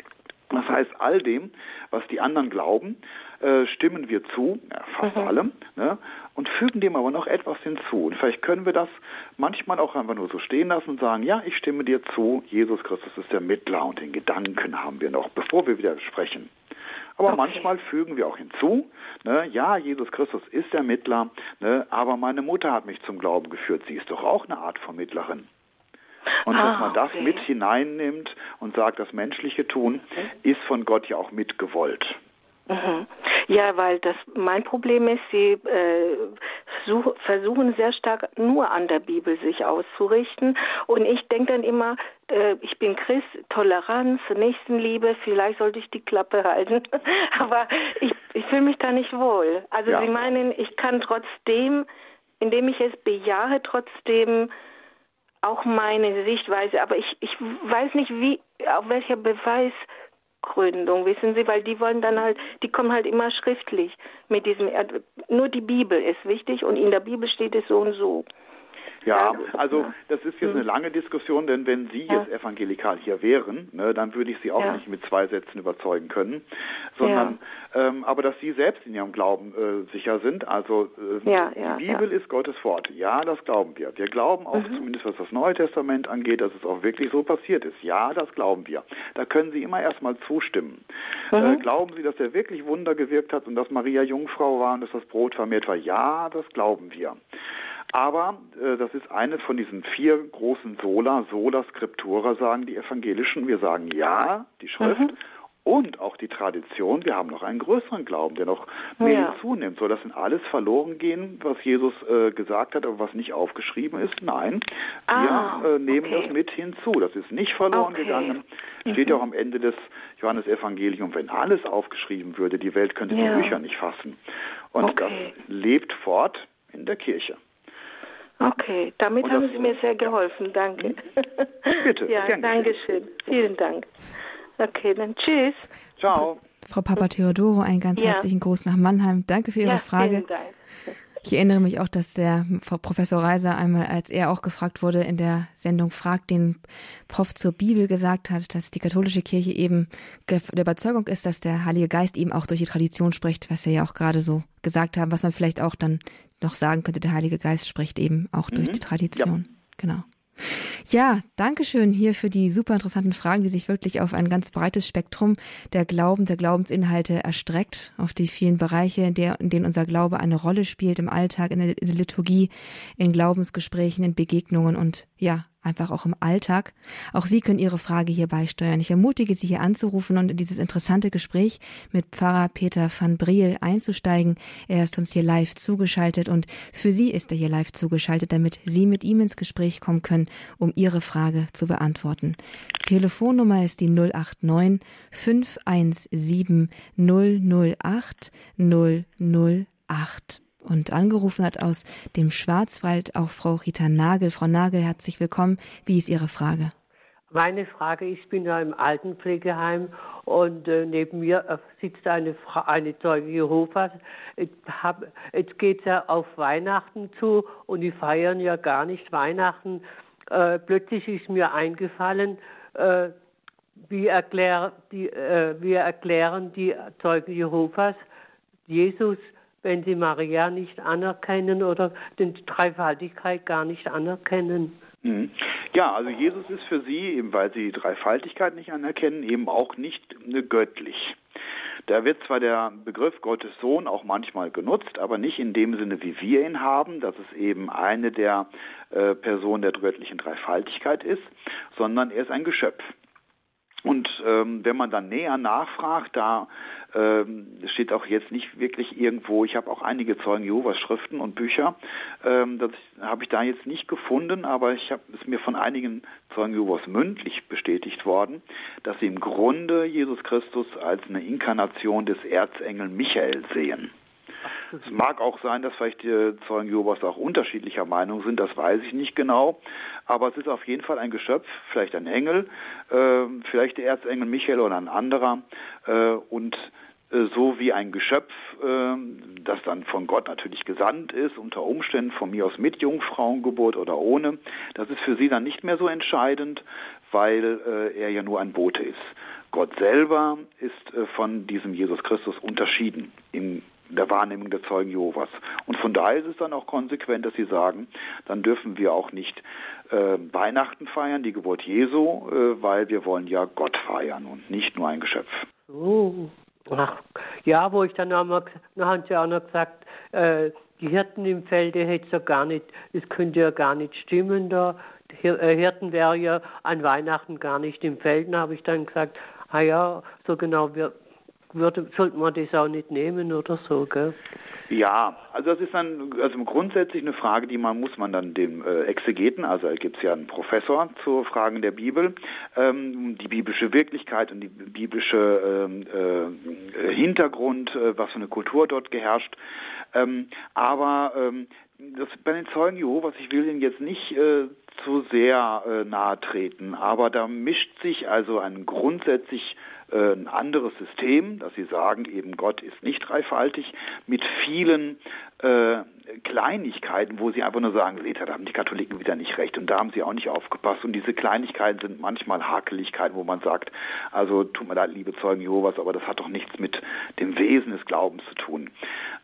Das heißt, all dem, was die anderen glauben, äh, stimmen wir zu, ja, fast mhm. allem, ne, und fügen dem aber noch etwas hinzu. Und vielleicht können wir das manchmal auch einfach nur so stehen lassen und sagen, ja, ich stimme dir zu, Jesus Christus ist der Mittler und den Gedanken haben wir noch, bevor wir wieder sprechen. Aber okay. manchmal fügen wir auch hinzu, ne, ja, Jesus Christus ist der Mittler, ne, aber meine Mutter hat mich zum Glauben geführt, sie ist doch auch eine Art von Mittlerin. Und ah, dass man das okay. mit hineinnimmt und sagt, das menschliche Tun ist von Gott ja auch mitgewollt. Mhm. Ja, weil das mein Problem ist, sie äh, such, versuchen sehr stark nur an der Bibel sich auszurichten. Und ich denke dann immer, äh, ich bin Christ, Toleranz, Nächstenliebe, vielleicht sollte ich die Klappe halten. *laughs* Aber ich, ich fühle mich da nicht wohl. Also ja. Sie meinen, ich kann trotzdem, indem ich es bejahe, trotzdem auch meine Sichtweise, aber ich, ich weiß nicht, wie, auf welcher Beweisgründung, wissen Sie, weil die wollen dann halt, die kommen halt immer schriftlich mit diesem, nur die Bibel ist wichtig und in der Bibel steht es so und so. Ja, also das ist jetzt eine hm. lange Diskussion, denn wenn Sie jetzt evangelikal hier wären, ne, dann würde ich Sie auch ja. nicht mit zwei Sätzen überzeugen können, sondern ja. ähm, aber dass Sie selbst in Ihrem Glauben äh, sicher sind. Also äh, ja, die Bibel ist Gottes Wort. Ja, das glauben wir. Wir glauben auch mhm. zumindest was das Neue Testament angeht, dass es auch wirklich so passiert ist. Ja, das glauben wir. Da können Sie immer erstmal zustimmen. Mhm. Äh, glauben Sie, dass er wirklich Wunder gewirkt hat und dass Maria Jungfrau war und dass das Brot vermehrt war? Ja, das glauben wir. Aber äh, das ist eine von diesen vier großen Sola, Sola Scriptura, sagen die Evangelischen. Wir sagen ja, die Schrift, mhm. und auch die Tradition, wir haben noch einen größeren Glauben, der noch mehr ja. zunimmt. Soll das denn alles verloren gehen, was Jesus äh, gesagt hat, aber was nicht aufgeschrieben ist? Nein, ah, wir äh, nehmen okay. das mit hinzu. Das ist nicht verloren okay. gegangen. Steht ja auch am Ende des Johannesevangeliums, wenn alles aufgeschrieben würde, die Welt könnte ja. die Bücher nicht fassen. Und okay. das lebt fort in der Kirche. Okay, damit haben Sie mir sehr geholfen. Danke. Hm? Bitte. ja, danke schön. Vielen Dank. Okay, dann tschüss. Ciao. Frau Papa Theodoro, einen ganz ja. herzlichen Gruß nach Mannheim. Danke für Ihre ja, Frage. Vielen Dank. Ich erinnere mich auch, dass der Frau Professor Reiser einmal, als er auch gefragt wurde, in der Sendung Fragt den Prof zur Bibel gesagt hat, dass die katholische Kirche eben der Überzeugung ist, dass der Heilige Geist eben auch durch die Tradition spricht, was er ja auch gerade so gesagt haben, was man vielleicht auch dann noch sagen könnte, der Heilige Geist spricht eben auch durch mhm. die Tradition. Ja. Genau. Ja, danke schön hier für die super interessanten Fragen, die sich wirklich auf ein ganz breites Spektrum der Glauben, der Glaubensinhalte erstreckt, auf die vielen Bereiche, in, der, in denen unser Glaube eine Rolle spielt im Alltag, in der, in der Liturgie, in Glaubensgesprächen, in Begegnungen und ja, einfach auch im Alltag. Auch Sie können Ihre Frage hier beisteuern. Ich ermutige Sie hier anzurufen und in dieses interessante Gespräch mit Pfarrer Peter van Briel einzusteigen. Er ist uns hier live zugeschaltet und für Sie ist er hier live zugeschaltet, damit Sie mit ihm ins Gespräch kommen können, um Ihre Frage zu beantworten. Die Telefonnummer ist die 089 517 008 008. Und angerufen hat aus dem Schwarzwald auch Frau Rita Nagel. Frau Nagel, herzlich willkommen. Wie ist Ihre Frage? Meine Frage, ich bin ja im Altenpflegeheim und äh, neben mir äh, sitzt eine, Frau, eine Zeuge Jehovas. Jetzt geht es ja auf Weihnachten zu und die feiern ja gar nicht Weihnachten. Äh, plötzlich ist mir eingefallen, wie, erklär, die, wie erklären die Zeugen Jehovas Jesus wenn sie Maria nicht anerkennen oder die Dreifaltigkeit gar nicht anerkennen. Mhm. Ja, also Jesus ist für sie, eben weil sie die Dreifaltigkeit nicht anerkennen, eben auch nicht göttlich. Da wird zwar der Begriff Gottes Sohn auch manchmal genutzt, aber nicht in dem Sinne, wie wir ihn haben, dass es eben eine der äh, Personen der göttlichen Dreifaltigkeit ist, sondern er ist ein Geschöpf. Und ähm, wenn man dann näher nachfragt, da ähm, steht auch jetzt nicht wirklich irgendwo, ich habe auch einige Zeugen Jehovas Schriften und Bücher, ähm, das habe ich da jetzt nicht gefunden, aber ich habe es mir von einigen Zeugen Jehovas mündlich bestätigt worden, dass sie im Grunde Jesus Christus als eine Inkarnation des Erzengel Michael sehen. Es mag auch sein, dass vielleicht die Zeugen Jehovas auch unterschiedlicher Meinung sind, das weiß ich nicht genau. Aber es ist auf jeden Fall ein Geschöpf, vielleicht ein Engel, äh, vielleicht der Erzengel Michael oder ein anderer. Äh, und äh, so wie ein Geschöpf, äh, das dann von Gott natürlich gesandt ist, unter Umständen von mir aus mit Jungfrauengeburt oder ohne, das ist für sie dann nicht mehr so entscheidend, weil äh, er ja nur ein Bote ist. Gott selber ist von diesem Jesus Christus unterschieden in der Wahrnehmung der Zeugen Jehovas. Und von daher ist es dann auch konsequent, dass sie sagen, dann dürfen wir auch nicht äh, Weihnachten feiern, die Geburt Jesu, äh, weil wir wollen ja Gott feiern und nicht nur ein Geschöpf. Oh. Ach, ja, wo ich dann auch mal, dann haben sie auch noch gesagt, äh, die Hirten im Felde hätte ja gar nicht, das könnte ja gar nicht stimmen da. Äh, Hirten wäre ja an Weihnachten gar nicht im Feld. Da habe ich dann gesagt, ah ja, so genau wir, würde, sollte man das auch nicht nehmen oder so, gell? Ja, also das ist dann also grundsätzlich eine Frage, die man muss man dann dem äh, Exegeten, also da gibt es ja einen Professor zu Fragen der Bibel, ähm, die biblische Wirklichkeit und die biblische ähm, äh, Hintergrund, äh, was für eine Kultur dort geherrscht. Ähm, aber ähm, das, bei den Zeugen Jehovas, ich will Ihnen jetzt nicht äh, zu sehr äh, nahe treten, aber da mischt sich also ein grundsätzlich äh, ein anderes System, dass sie sagen, eben Gott ist nicht dreifaltig, mit vielen äh, Kleinigkeiten, wo sie einfach nur sagen, seht da haben die Katholiken wieder nicht recht und da haben sie auch nicht aufgepasst. Und diese Kleinigkeiten sind manchmal Hakeligkeiten, wo man sagt, also tut mir leid, liebe Zeugen Jehovas, aber das hat doch nichts mit dem Wesen des Glaubens zu tun.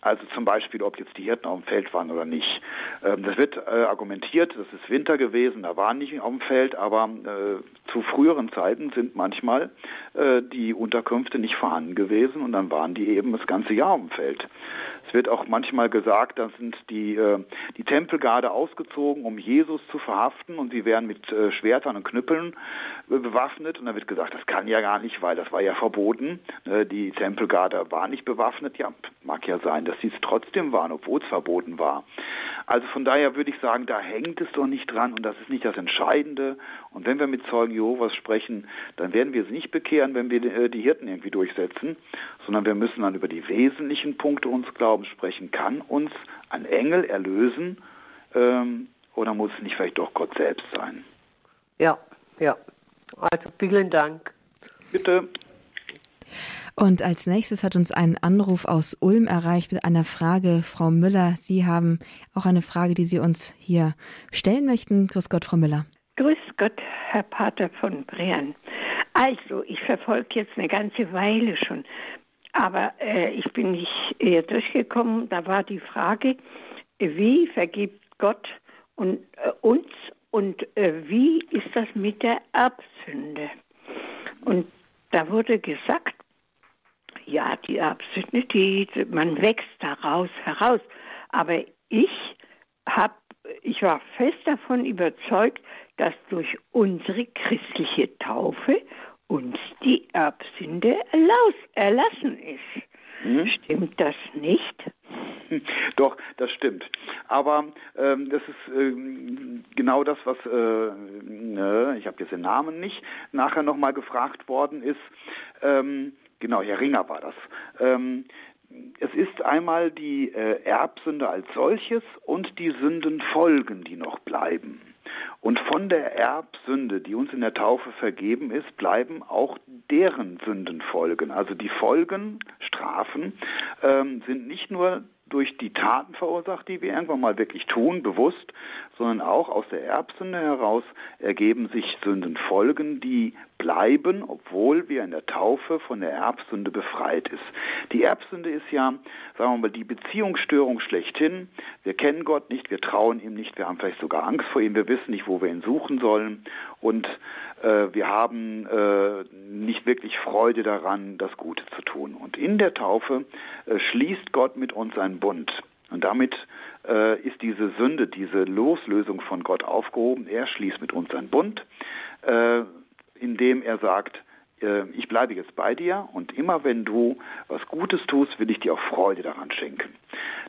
Also zum Beispiel, ob jetzt die Hirten auf dem Feld waren oder nicht. Ähm, das wird äh, argumentiert, das ist Winter gewesen, da waren nicht auf dem Feld, aber äh, zu früheren Zeiten sind manchmal äh, die Unterkünfte nicht vorhanden gewesen und dann waren die eben das ganze Jahr auf dem Feld. Es wird auch manchmal gesagt, da sind die, äh, die Tempelgarde ausgezogen, um Jesus zu verhaften und sie wären mit äh, Schwertern und Knüppeln äh, bewaffnet. Und dann wird gesagt, das kann ja gar nicht, weil das war ja verboten. Äh, die Tempelgarde war nicht bewaffnet. Ja, mag ja sein, dass sie es trotzdem waren, obwohl es verboten war. Also von daher würde ich sagen, da hängt es doch nicht dran und das ist nicht das Entscheidende. Und wenn wir mit Zeugen Jehovas sprechen, dann werden wir sie nicht bekehren, wenn wir äh, die Hirten irgendwie durchsetzen, sondern wir müssen dann über die wesentlichen Punkte uns Glaubens sprechen. Kann uns ein Engel erlösen ähm, oder muss es nicht vielleicht doch Gott selbst sein? Ja, ja. Also vielen Dank. Bitte. Und als nächstes hat uns ein Anruf aus Ulm erreicht mit einer Frage. Frau Müller, Sie haben auch eine Frage, die Sie uns hier stellen möchten. Grüß Gott, Frau Müller. Grüß Gott, Herr Pater von Brean. Also, ich verfolge jetzt eine ganze Weile schon, aber äh, ich bin nicht eher durchgekommen. Da war die Frage, wie vergibt Gott und, äh, uns und äh, wie ist das mit der Erbsünde? Und da wurde gesagt, ja, die Erbsünde, die, man wächst daraus heraus. Aber ich habe ich war fest davon überzeugt, dass durch unsere christliche Taufe uns die Erbsünde erlassen ist. Hm? Stimmt das nicht? Doch, das stimmt. Aber ähm, das ist ähm, genau das, was, äh, ne, ich habe jetzt den Namen nicht, nachher nochmal gefragt worden ist. Ähm, genau, Herr Ringer war das. Ähm, es ist einmal die äh, Erbsünde als solches und die Sündenfolgen, die noch bleiben. Und von der Erbsünde, die uns in der Taufe vergeben ist, bleiben auch deren Sündenfolgen. Also die Folgen, Strafen, ähm, sind nicht nur durch die Taten verursacht, die wir irgendwann mal wirklich tun, bewusst, sondern auch aus der Erbsünde heraus ergeben sich Sündenfolgen, die bleiben, obwohl wir in der Taufe von der Erbsünde befreit ist. Die Erbsünde ist ja, sagen wir mal, die Beziehungsstörung schlechthin. Wir kennen Gott nicht, wir trauen ihm nicht, wir haben vielleicht sogar Angst vor ihm, wir wissen nicht, wo wir ihn suchen sollen und äh, wir haben äh, nicht wirklich Freude daran, das Gute zu tun. Und in der Taufe äh, schließt Gott mit uns einen Bund. Und damit äh, ist diese Sünde, diese Loslösung von Gott aufgehoben. Er schließt mit uns einen Bund, äh, indem er sagt, äh, ich bleibe jetzt bei dir und immer wenn du was Gutes tust, will ich dir auch Freude daran schenken.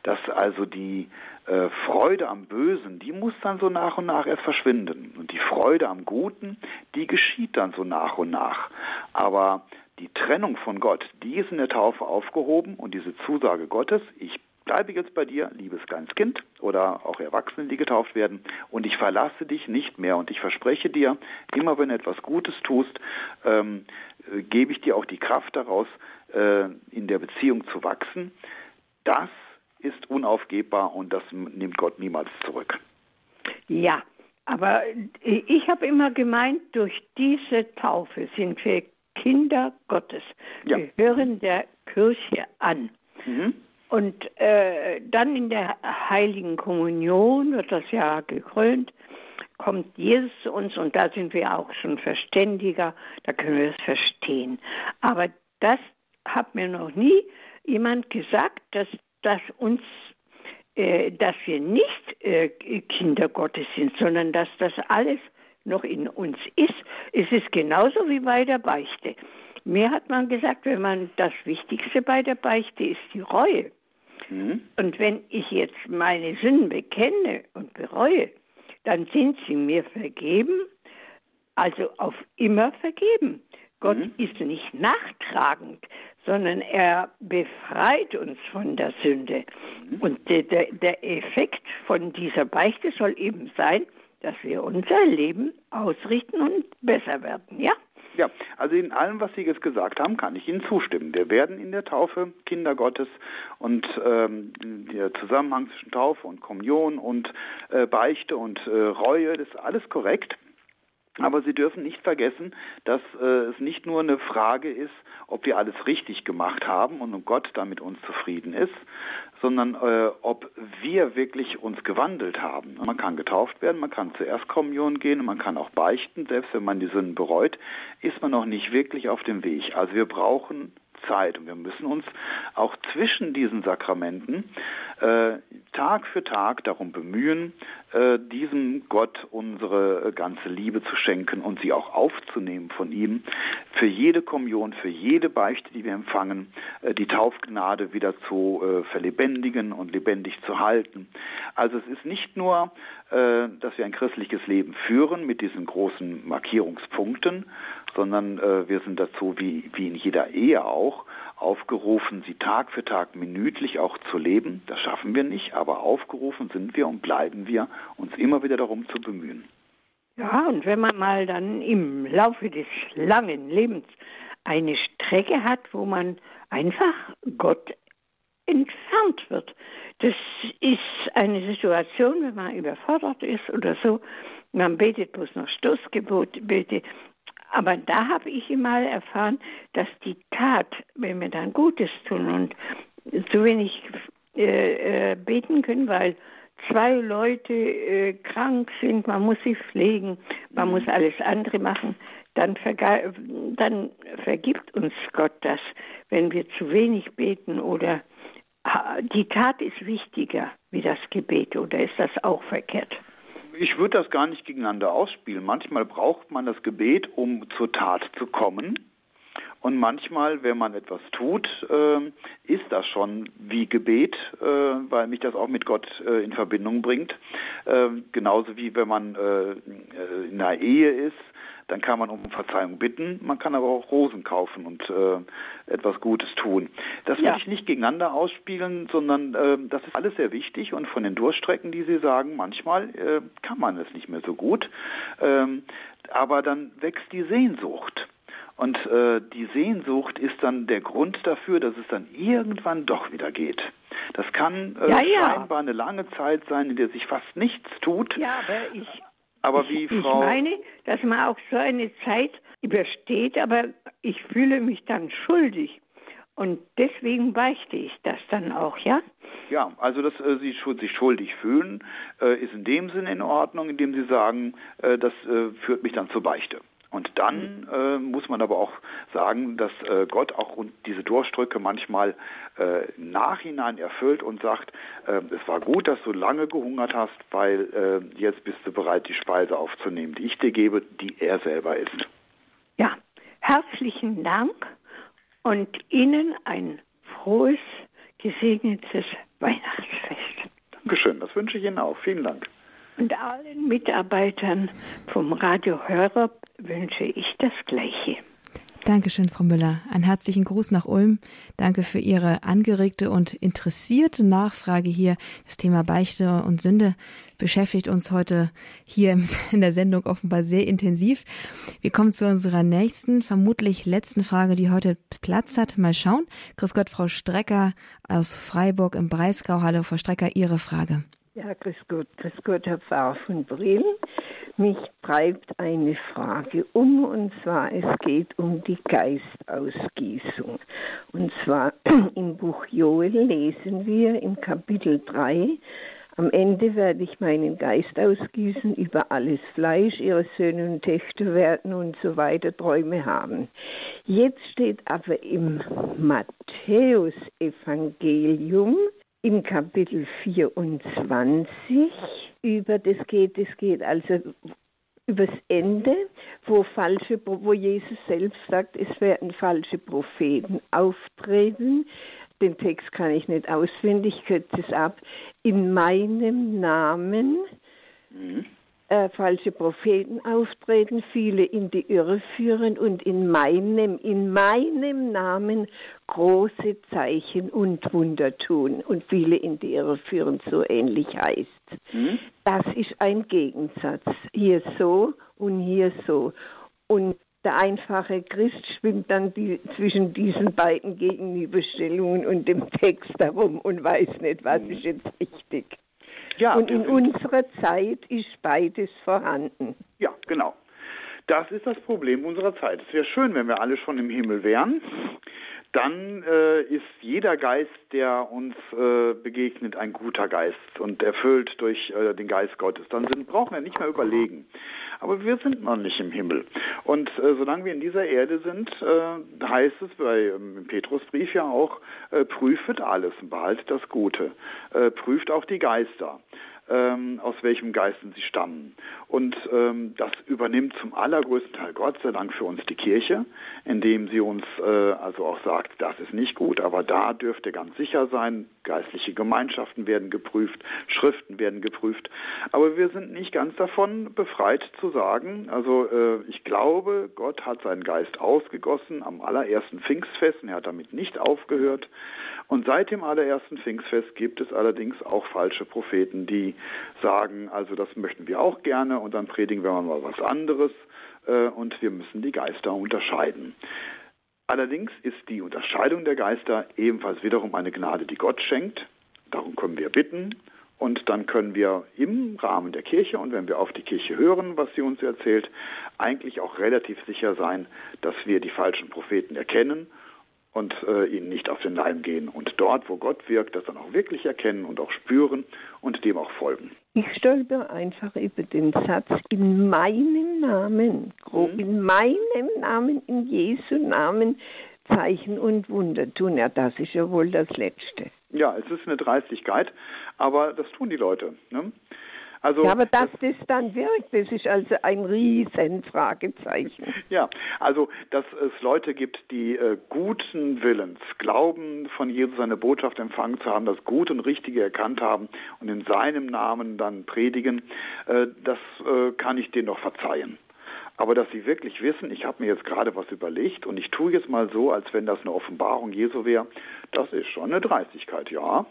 Dass also die äh, Freude am Bösen, die muss dann so nach und nach erst verschwinden. Und die Freude am Guten, die geschieht dann so nach und nach. Aber die Trennung von Gott, die ist in der Taufe aufgehoben und diese Zusage Gottes, ich bleibe jetzt bei dir, liebes kleines Kind oder auch Erwachsene, die getauft werden, und ich verlasse dich nicht mehr. Und ich verspreche dir, immer wenn du etwas Gutes tust, ähm, äh, gebe ich dir auch die Kraft daraus, äh, in der Beziehung zu wachsen. Das ist unaufgebbar und das nimmt Gott niemals zurück. Ja, aber ich habe immer gemeint, durch diese Taufe sind wir Kinder Gottes. Ja. Wir hören der Kirche an. Mhm. Und äh, dann in der heiligen Kommunion wird das ja gekrönt, kommt Jesus zu uns und da sind wir auch schon verständiger, da können wir es verstehen. Aber das hat mir noch nie jemand gesagt, dass, dass uns äh, dass wir nicht äh, Kinder Gottes sind, sondern dass das alles noch in uns ist. Es ist genauso wie bei der Beichte. Mir hat man gesagt, wenn man das Wichtigste bei der Beichte ist die Reue. Mhm. Und wenn ich jetzt meine Sünden bekenne und bereue, dann sind sie mir vergeben, also auf immer vergeben. Gott mhm. ist nicht nachtragend, sondern er befreit uns von der Sünde. Mhm. Und der, der, der Effekt von dieser Beichte soll eben sein, dass wir unser Leben ausrichten und besser werden, ja? Ja, also in allem, was Sie jetzt gesagt haben, kann ich Ihnen zustimmen. Wir werden in der Taufe Kinder Gottes und ähm, der Zusammenhang zwischen Taufe und Kommunion und äh, Beichte und äh, Reue, das ist alles korrekt. Aber Sie dürfen nicht vergessen, dass äh, es nicht nur eine Frage ist, ob wir alles richtig gemacht haben und Gott damit uns zufrieden ist, sondern äh, ob wir wirklich uns gewandelt haben. Man kann getauft werden, man kann zur Erstkommunion gehen, man kann auch beichten, selbst wenn man die Sünden bereut, ist man noch nicht wirklich auf dem Weg. Also wir brauchen Zeit. Und wir müssen uns auch zwischen diesen Sakramenten äh, Tag für Tag darum bemühen, äh, diesem Gott unsere äh, ganze Liebe zu schenken und sie auch aufzunehmen von ihm. Für jede Kommunion, für jede Beichte, die wir empfangen, äh, die Taufgnade wieder zu äh, verlebendigen und lebendig zu halten. Also es ist nicht nur, äh, dass wir ein christliches Leben führen mit diesen großen Markierungspunkten, sondern wir sind dazu, wie, wie in jeder Ehe auch, aufgerufen, sie Tag für Tag minütlich auch zu leben. Das schaffen wir nicht, aber aufgerufen sind wir und bleiben wir, uns immer wieder darum zu bemühen. Ja, und wenn man mal dann im Laufe des langen Lebens eine Strecke hat, wo man einfach Gott entfernt wird. Das ist eine Situation, wenn man überfordert ist oder so. Man betet bloß noch Stoßgebot, betet aber da habe ich mal erfahren, dass die Tat, wenn wir dann Gutes tun und zu wenig äh, äh, beten können, weil zwei Leute äh, krank sind, man muss sie pflegen, man mhm. muss alles andere machen, dann, dann vergibt uns Gott das, wenn wir zu wenig beten oder die Tat ist wichtiger wie das Gebet oder ist das auch verkehrt? Ich würde das gar nicht gegeneinander ausspielen. Manchmal braucht man das Gebet, um zur Tat zu kommen. Und manchmal, wenn man etwas tut, äh, ist das schon wie Gebet, äh, weil mich das auch mit Gott äh, in Verbindung bringt. Ähm, genauso wie wenn man äh, in einer Ehe ist dann kann man um Verzeihung bitten, man kann aber auch Rosen kaufen und äh, etwas Gutes tun. Das will ja. ich nicht gegeneinander ausspielen, sondern äh, das ist alles sehr wichtig und von den Durchstrecken, die Sie sagen, manchmal äh, kann man es nicht mehr so gut, ähm, aber dann wächst die Sehnsucht. Und äh, die Sehnsucht ist dann der Grund dafür, dass es dann irgendwann doch wieder geht. Das kann äh, ja, ja. scheinbar eine lange Zeit sein, in der sich fast nichts tut. Ja, aber ich, aber wie ich, Frau. Ich meine, dass man auch so eine Zeit übersteht, aber ich fühle mich dann schuldig. Und deswegen beichte ich das dann auch, ja? Ja, also dass äh, Sie sich schuldig fühlen, äh, ist in dem Sinne in Ordnung, indem Sie sagen, äh, das äh, führt mich dann zur Beichte. Und dann äh, muss man aber auch sagen, dass äh, Gott auch diese Durchdrücke manchmal äh, im Nachhinein erfüllt und sagt, äh, es war gut, dass du lange gehungert hast, weil äh, jetzt bist du bereit, die Speise aufzunehmen, die ich dir gebe, die er selber ist. Ja, herzlichen Dank und Ihnen ein frohes, gesegnetes Weihnachtsfest. Dankeschön, das wünsche ich Ihnen auch. Vielen Dank. Und allen Mitarbeitern vom Radio Hörer wünsche ich das Gleiche. Dankeschön, Frau Müller. Einen herzlichen Gruß nach Ulm. Danke für Ihre angeregte und interessierte Nachfrage hier. Das Thema Beichte und Sünde beschäftigt uns heute hier *laughs* in der Sendung offenbar sehr intensiv. Wir kommen zu unserer nächsten, vermutlich letzten Frage, die heute Platz hat. Mal schauen. Grüß Gott, Frau Strecker aus Freiburg im Breisgau. Hallo, Frau Strecker, Ihre Frage. Ja, grüß Gott, grüß Gott, Herr Pfarrer von Brill. Mich treibt eine Frage um, und zwar es geht um die Geistausgießung. Und zwar *clears throat* im Buch Joel lesen wir im Kapitel 3, am Ende werde ich meinen Geist ausgießen über alles Fleisch, ihre Söhne und Töchter werden und so weiter Träume haben. Jetzt steht aber im Matthäusevangelium, im Kapitel 24 über das geht, es geht also übers Ende, wo falsche, wo Jesus selbst sagt, es werden falsche Propheten auftreten. Den Text kann ich nicht auswendig, ich kürze es ab. In meinem Namen. Äh, falsche Propheten auftreten, viele in die Irre führen und in meinem, in meinem Namen große Zeichen und Wunder tun und viele in die Irre führen, so ähnlich heißt. Mhm. Das ist ein Gegensatz. Hier so und hier so. Und der einfache Christ schwimmt dann die, zwischen diesen beiden Gegenüberstellungen und dem Text herum und weiß nicht, was mhm. ist jetzt richtig. Ja, und in unserer Zeit ist beides vorhanden. Ja, genau. Das ist das Problem unserer Zeit. Es wäre schön, wenn wir alle schon im Himmel wären. Dann äh, ist jeder Geist, der uns äh, begegnet, ein guter Geist und erfüllt durch äh, den Geist Gottes. Dann sind, brauchen wir nicht mehr überlegen. Aber wir sind noch nicht im Himmel. Und äh, solange wir in dieser Erde sind, äh, heißt es bei ähm, Petrusbrief ja auch, äh, prüfet alles behaltet das Gute. Äh, prüft auch die Geister ähm, aus welchem Geisten sie stammen. Und ähm, das übernimmt zum allergrößten Teil Gott sei Dank für uns die Kirche, indem sie uns äh, also auch sagt, das ist nicht gut, aber da dürft ihr ganz sicher sein, geistliche Gemeinschaften werden geprüft, Schriften werden geprüft. Aber wir sind nicht ganz davon befreit zu sagen, also äh, ich glaube, Gott hat seinen Geist ausgegossen am allerersten Pfingstfest und er hat damit nicht aufgehört. Und seit dem allerersten Pfingstfest gibt es allerdings auch falsche Propheten, die sagen, also das möchten wir auch gerne und dann predigen wir mal was anderes äh, und wir müssen die Geister unterscheiden. Allerdings ist die Unterscheidung der Geister ebenfalls wiederum eine Gnade, die Gott schenkt. Darum können wir bitten. Und dann können wir im Rahmen der Kirche und wenn wir auf die Kirche hören, was sie uns erzählt, eigentlich auch relativ sicher sein, dass wir die falschen Propheten erkennen und äh, ihnen nicht auf den Leim gehen und dort, wo Gott wirkt, das dann auch wirklich erkennen und auch spüren und dem auch folgen. Ich stolper einfach über den Satz in meinem Namen, mhm. in meinem Namen, in Jesu Namen Zeichen und Wunder tun. Ja, das ist ja wohl das Letzte. Ja, es ist eine Dreistigkeit, aber das tun die Leute. Ne? Also, ja, aber dass das, das dann wirkt, das ist also ein riesen Fragezeichen. *laughs* Ja, also dass es Leute gibt, die äh, guten Willens glauben, von Jesus seine Botschaft empfangen zu haben, das Gute und Richtige erkannt haben und in seinem Namen dann predigen, äh, das äh, kann ich denen noch verzeihen. Aber dass sie wirklich wissen, ich habe mir jetzt gerade was überlegt und ich tue jetzt mal so, als wenn das eine Offenbarung Jesu wäre, das ist schon eine Dreistigkeit, ja.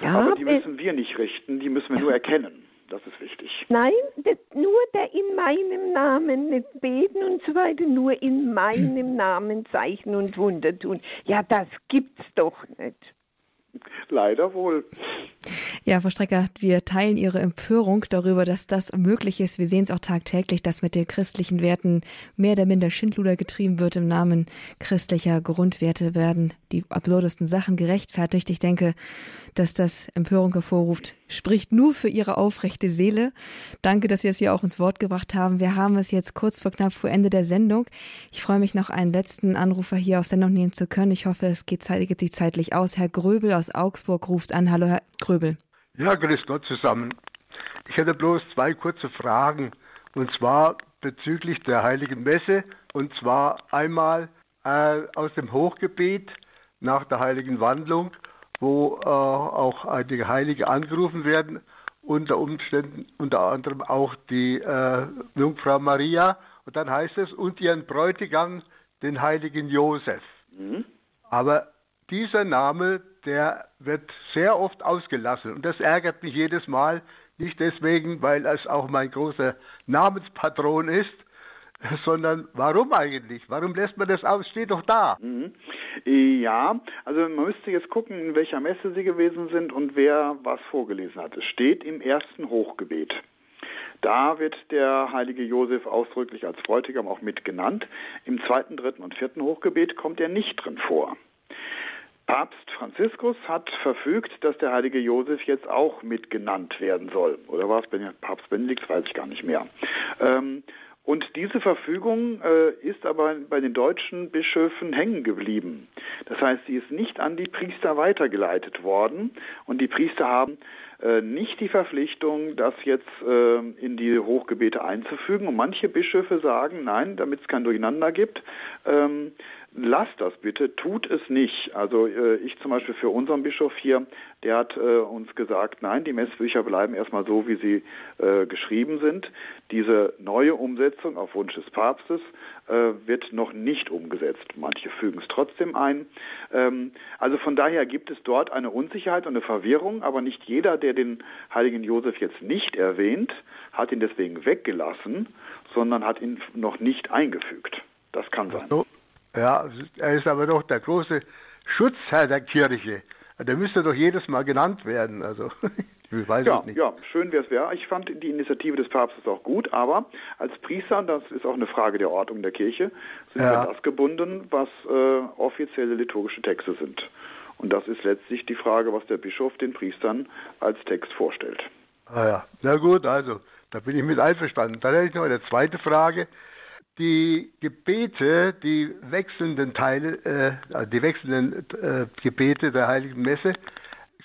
ja Aber die müssen wir nicht richten, die müssen wir nur erkennen. Das ist wichtig. Nein, das, nur der in meinem Namen nicht beten und so weiter, nur in meinem *clears throat* Namen Zeichen und Wunder tun. Ja, das gibt's doch nicht. Leider wohl. Ja, Frau Strecker, wir teilen Ihre Empörung darüber, dass das möglich ist. Wir sehen es auch tagtäglich, dass mit den christlichen Werten mehr oder minder Schindluder getrieben wird im Namen christlicher Grundwerte werden die absurdesten Sachen gerechtfertigt. Ich denke, dass das Empörung hervorruft, spricht nur für Ihre aufrechte Seele. Danke, dass Sie es hier auch ins Wort gebracht haben. Wir haben es jetzt kurz vor knapp vor Ende der Sendung. Ich freue mich noch einen letzten Anrufer hier auf Sendung nehmen zu können. Ich hoffe, es geht, geht sich zeitlich aus. Herr Gröbel aus Augsburg ruft an. Hallo, Herr Gröbel. Ja, grüß Gott zusammen. Ich hätte bloß zwei kurze Fragen. Und zwar bezüglich der Heiligen Messe. Und zwar einmal äh, aus dem Hochgebet nach der Heiligen Wandlung wo äh, auch einige Heilige angerufen werden, unter Umständen unter anderem auch die äh, Jungfrau Maria. Und dann heißt es, und ihren Bräutigam, den heiligen Josef. Mhm. Aber dieser Name, der wird sehr oft ausgelassen. Und das ärgert mich jedes Mal. Nicht deswegen, weil es auch mein großer Namenspatron ist, *laughs* sondern warum eigentlich? Warum lässt man das aus? Steht doch da. Mhm. Ja, also man müsste jetzt gucken, in welcher Messe Sie gewesen sind und wer was vorgelesen hat. Es steht im ersten Hochgebet. Da wird der heilige Josef ausdrücklich als Bräutigam auch mit genannt. Im zweiten, dritten und vierten Hochgebet kommt er nicht drin vor. Papst Franziskus hat verfügt, dass der heilige Josef jetzt auch mit genannt werden soll. Oder war es Papst Benedikt? Weiß ich gar nicht mehr. Ähm, und diese Verfügung äh, ist aber bei den deutschen Bischöfen hängen geblieben. Das heißt, sie ist nicht an die Priester weitergeleitet worden und die Priester haben äh, nicht die Verpflichtung, das jetzt äh, in die Hochgebete einzufügen. Und manche Bischöfe sagen, nein, damit es kein Durcheinander gibt, ähm, lasst das bitte, tut es nicht. Also äh, ich zum Beispiel für unseren Bischof hier, der hat äh, uns gesagt, nein, die Messbücher bleiben erstmal so, wie sie äh, geschrieben sind. Diese neue Umsetzung auf Wunsch des Papstes äh, wird noch nicht umgesetzt. Manche fügen es trotzdem ein. Ähm, also von daher gibt es dort eine Unsicherheit und eine Verwirrung, aber nicht jeder, der den heiligen Josef jetzt nicht erwähnt, hat ihn deswegen weggelassen, sondern hat ihn noch nicht eingefügt. Das kann sein. So. Ja, er ist aber doch der große Schutzherr der Kirche. Der müsste doch jedes Mal genannt werden. Also *laughs* ich weiß ja, nicht. Ja, schön wäre es wäre. Ich fand die Initiative des Papstes auch gut, aber als Priester, das ist auch eine Frage der Ordnung der Kirche, sind ja. wir das gebunden, was äh, offizielle liturgische Texte sind. Und das ist letztlich die Frage, was der Bischof den Priestern als Text vorstellt. Ah ja, na gut, also Da bin ich mit einverstanden. Dann hätte ich noch eine zweite Frage. Die Gebete, die wechselnden Teile, äh, die wechselnden äh, Gebete der Heiligen Messe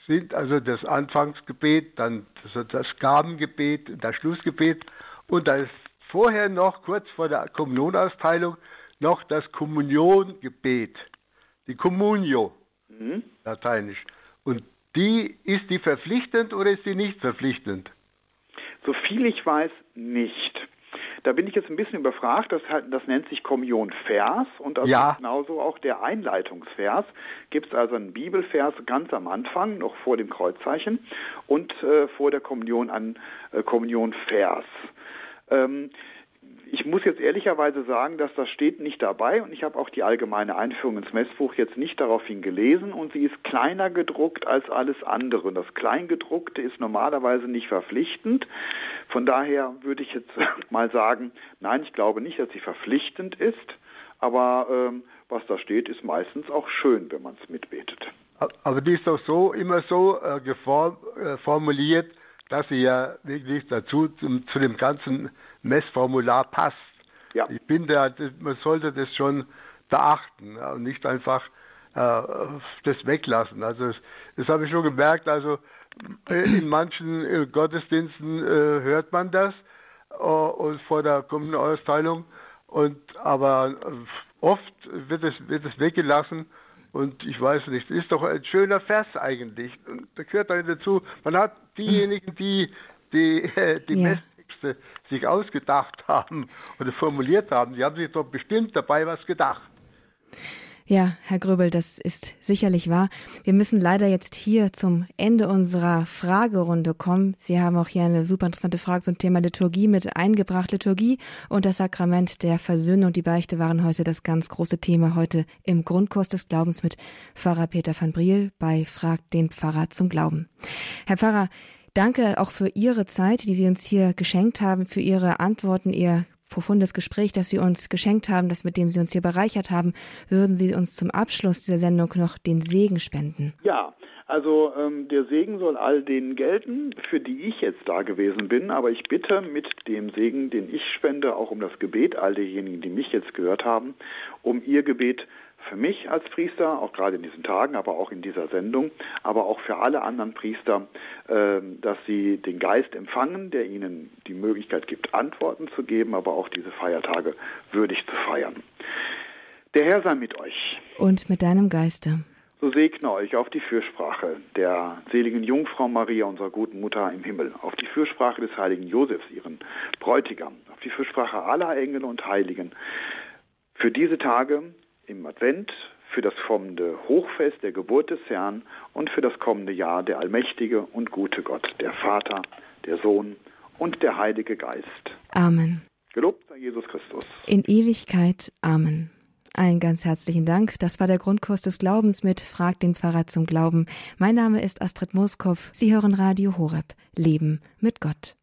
sind also das Anfangsgebet, dann das, das Gabengebet, das Schlussgebet und da ist vorher noch kurz vor der Kommunionausteilung noch das Kommuniongebet, die Communio, mhm. lateinisch. Und die ist die verpflichtend oder ist die nicht verpflichtend? So viel ich weiß, nicht. Da bin ich jetzt ein bisschen überfragt. Das, das nennt sich Kommunionvers und also ja. genauso auch der Einleitungsvers. Gibt es also einen Bibelvers ganz am Anfang, noch vor dem Kreuzzeichen und äh, vor der Kommunion an äh, Kommunionvers. Ähm, ich muss jetzt ehrlicherweise sagen, dass das steht nicht dabei und ich habe auch die allgemeine Einführung ins Messbuch jetzt nicht daraufhin gelesen und sie ist kleiner gedruckt als alles andere. Das Kleingedruckte ist normalerweise nicht verpflichtend. Von daher würde ich jetzt *laughs* mal sagen, nein, ich glaube nicht, dass sie verpflichtend ist, aber ähm, was da steht, ist meistens auch schön, wenn man es mitbetet. Aber die ist doch so immer so äh, geform, äh, formuliert, dass sie ja wirklich dazu zum, zu dem ganzen Messformular passt. Ja. Ich finde, man sollte das schon beachten und nicht einfach äh, das weglassen. Also das, das habe ich schon gemerkt. Also in manchen äh, Gottesdiensten äh, hört man das äh, und vor der kommenden Austeilung und aber oft wird es wird es weggelassen und ich weiß nicht, ist doch ein schöner Vers eigentlich. Und da gehört dann dazu, man hat diejenigen, die die, die ja. Messtexte sich ausgedacht *laughs* haben oder formuliert haben, die haben sich doch bestimmt dabei was gedacht. Ja, Herr Gröbel, das ist sicherlich wahr. Wir müssen leider jetzt hier zum Ende unserer Fragerunde kommen. Sie haben auch hier eine super interessante Frage zum Thema Liturgie mit eingebracht. Liturgie und das Sakrament der Versöhnung und die Beichte waren heute das ganz große Thema heute im Grundkurs des Glaubens mit Pfarrer Peter van Briel bei Frag den Pfarrer zum Glauben. Herr Pfarrer, danke auch für Ihre Zeit, die Sie uns hier geschenkt haben, für Ihre Antworten, Ihr profundes Gespräch, das Sie uns geschenkt haben, das mit dem Sie uns hier bereichert haben. Würden Sie uns zum Abschluss dieser Sendung noch den Segen spenden? Ja, also ähm, der Segen soll all denen gelten, für die ich jetzt da gewesen bin, aber ich bitte mit dem Segen, den ich spende, auch um das Gebet all derjenigen, die mich jetzt gehört haben, um ihr Gebet für mich als Priester, auch gerade in diesen Tagen, aber auch in dieser Sendung, aber auch für alle anderen Priester, äh, dass sie den Geist empfangen, der ihnen die Möglichkeit gibt, Antworten zu geben, aber auch diese Feiertage würdig zu feiern. Der Herr sei mit euch. Und mit deinem Geiste. So segne euch auf die Fürsprache der seligen Jungfrau Maria, unserer guten Mutter im Himmel, auf die Fürsprache des heiligen Josefs, ihren Bräutigam, auf die Fürsprache aller Engel und Heiligen. Für diese Tage im Advent, für das kommende Hochfest der Geburt des Herrn und für das kommende Jahr der allmächtige und gute Gott, der Vater, der Sohn und der Heilige Geist. Amen. Gelobt sei Jesus Christus. In Ewigkeit. Amen. Einen ganz herzlichen Dank. Das war der Grundkurs des Glaubens mit Frag den Pfarrer zum Glauben. Mein Name ist Astrid Moskow. Sie hören Radio Horeb. Leben mit Gott.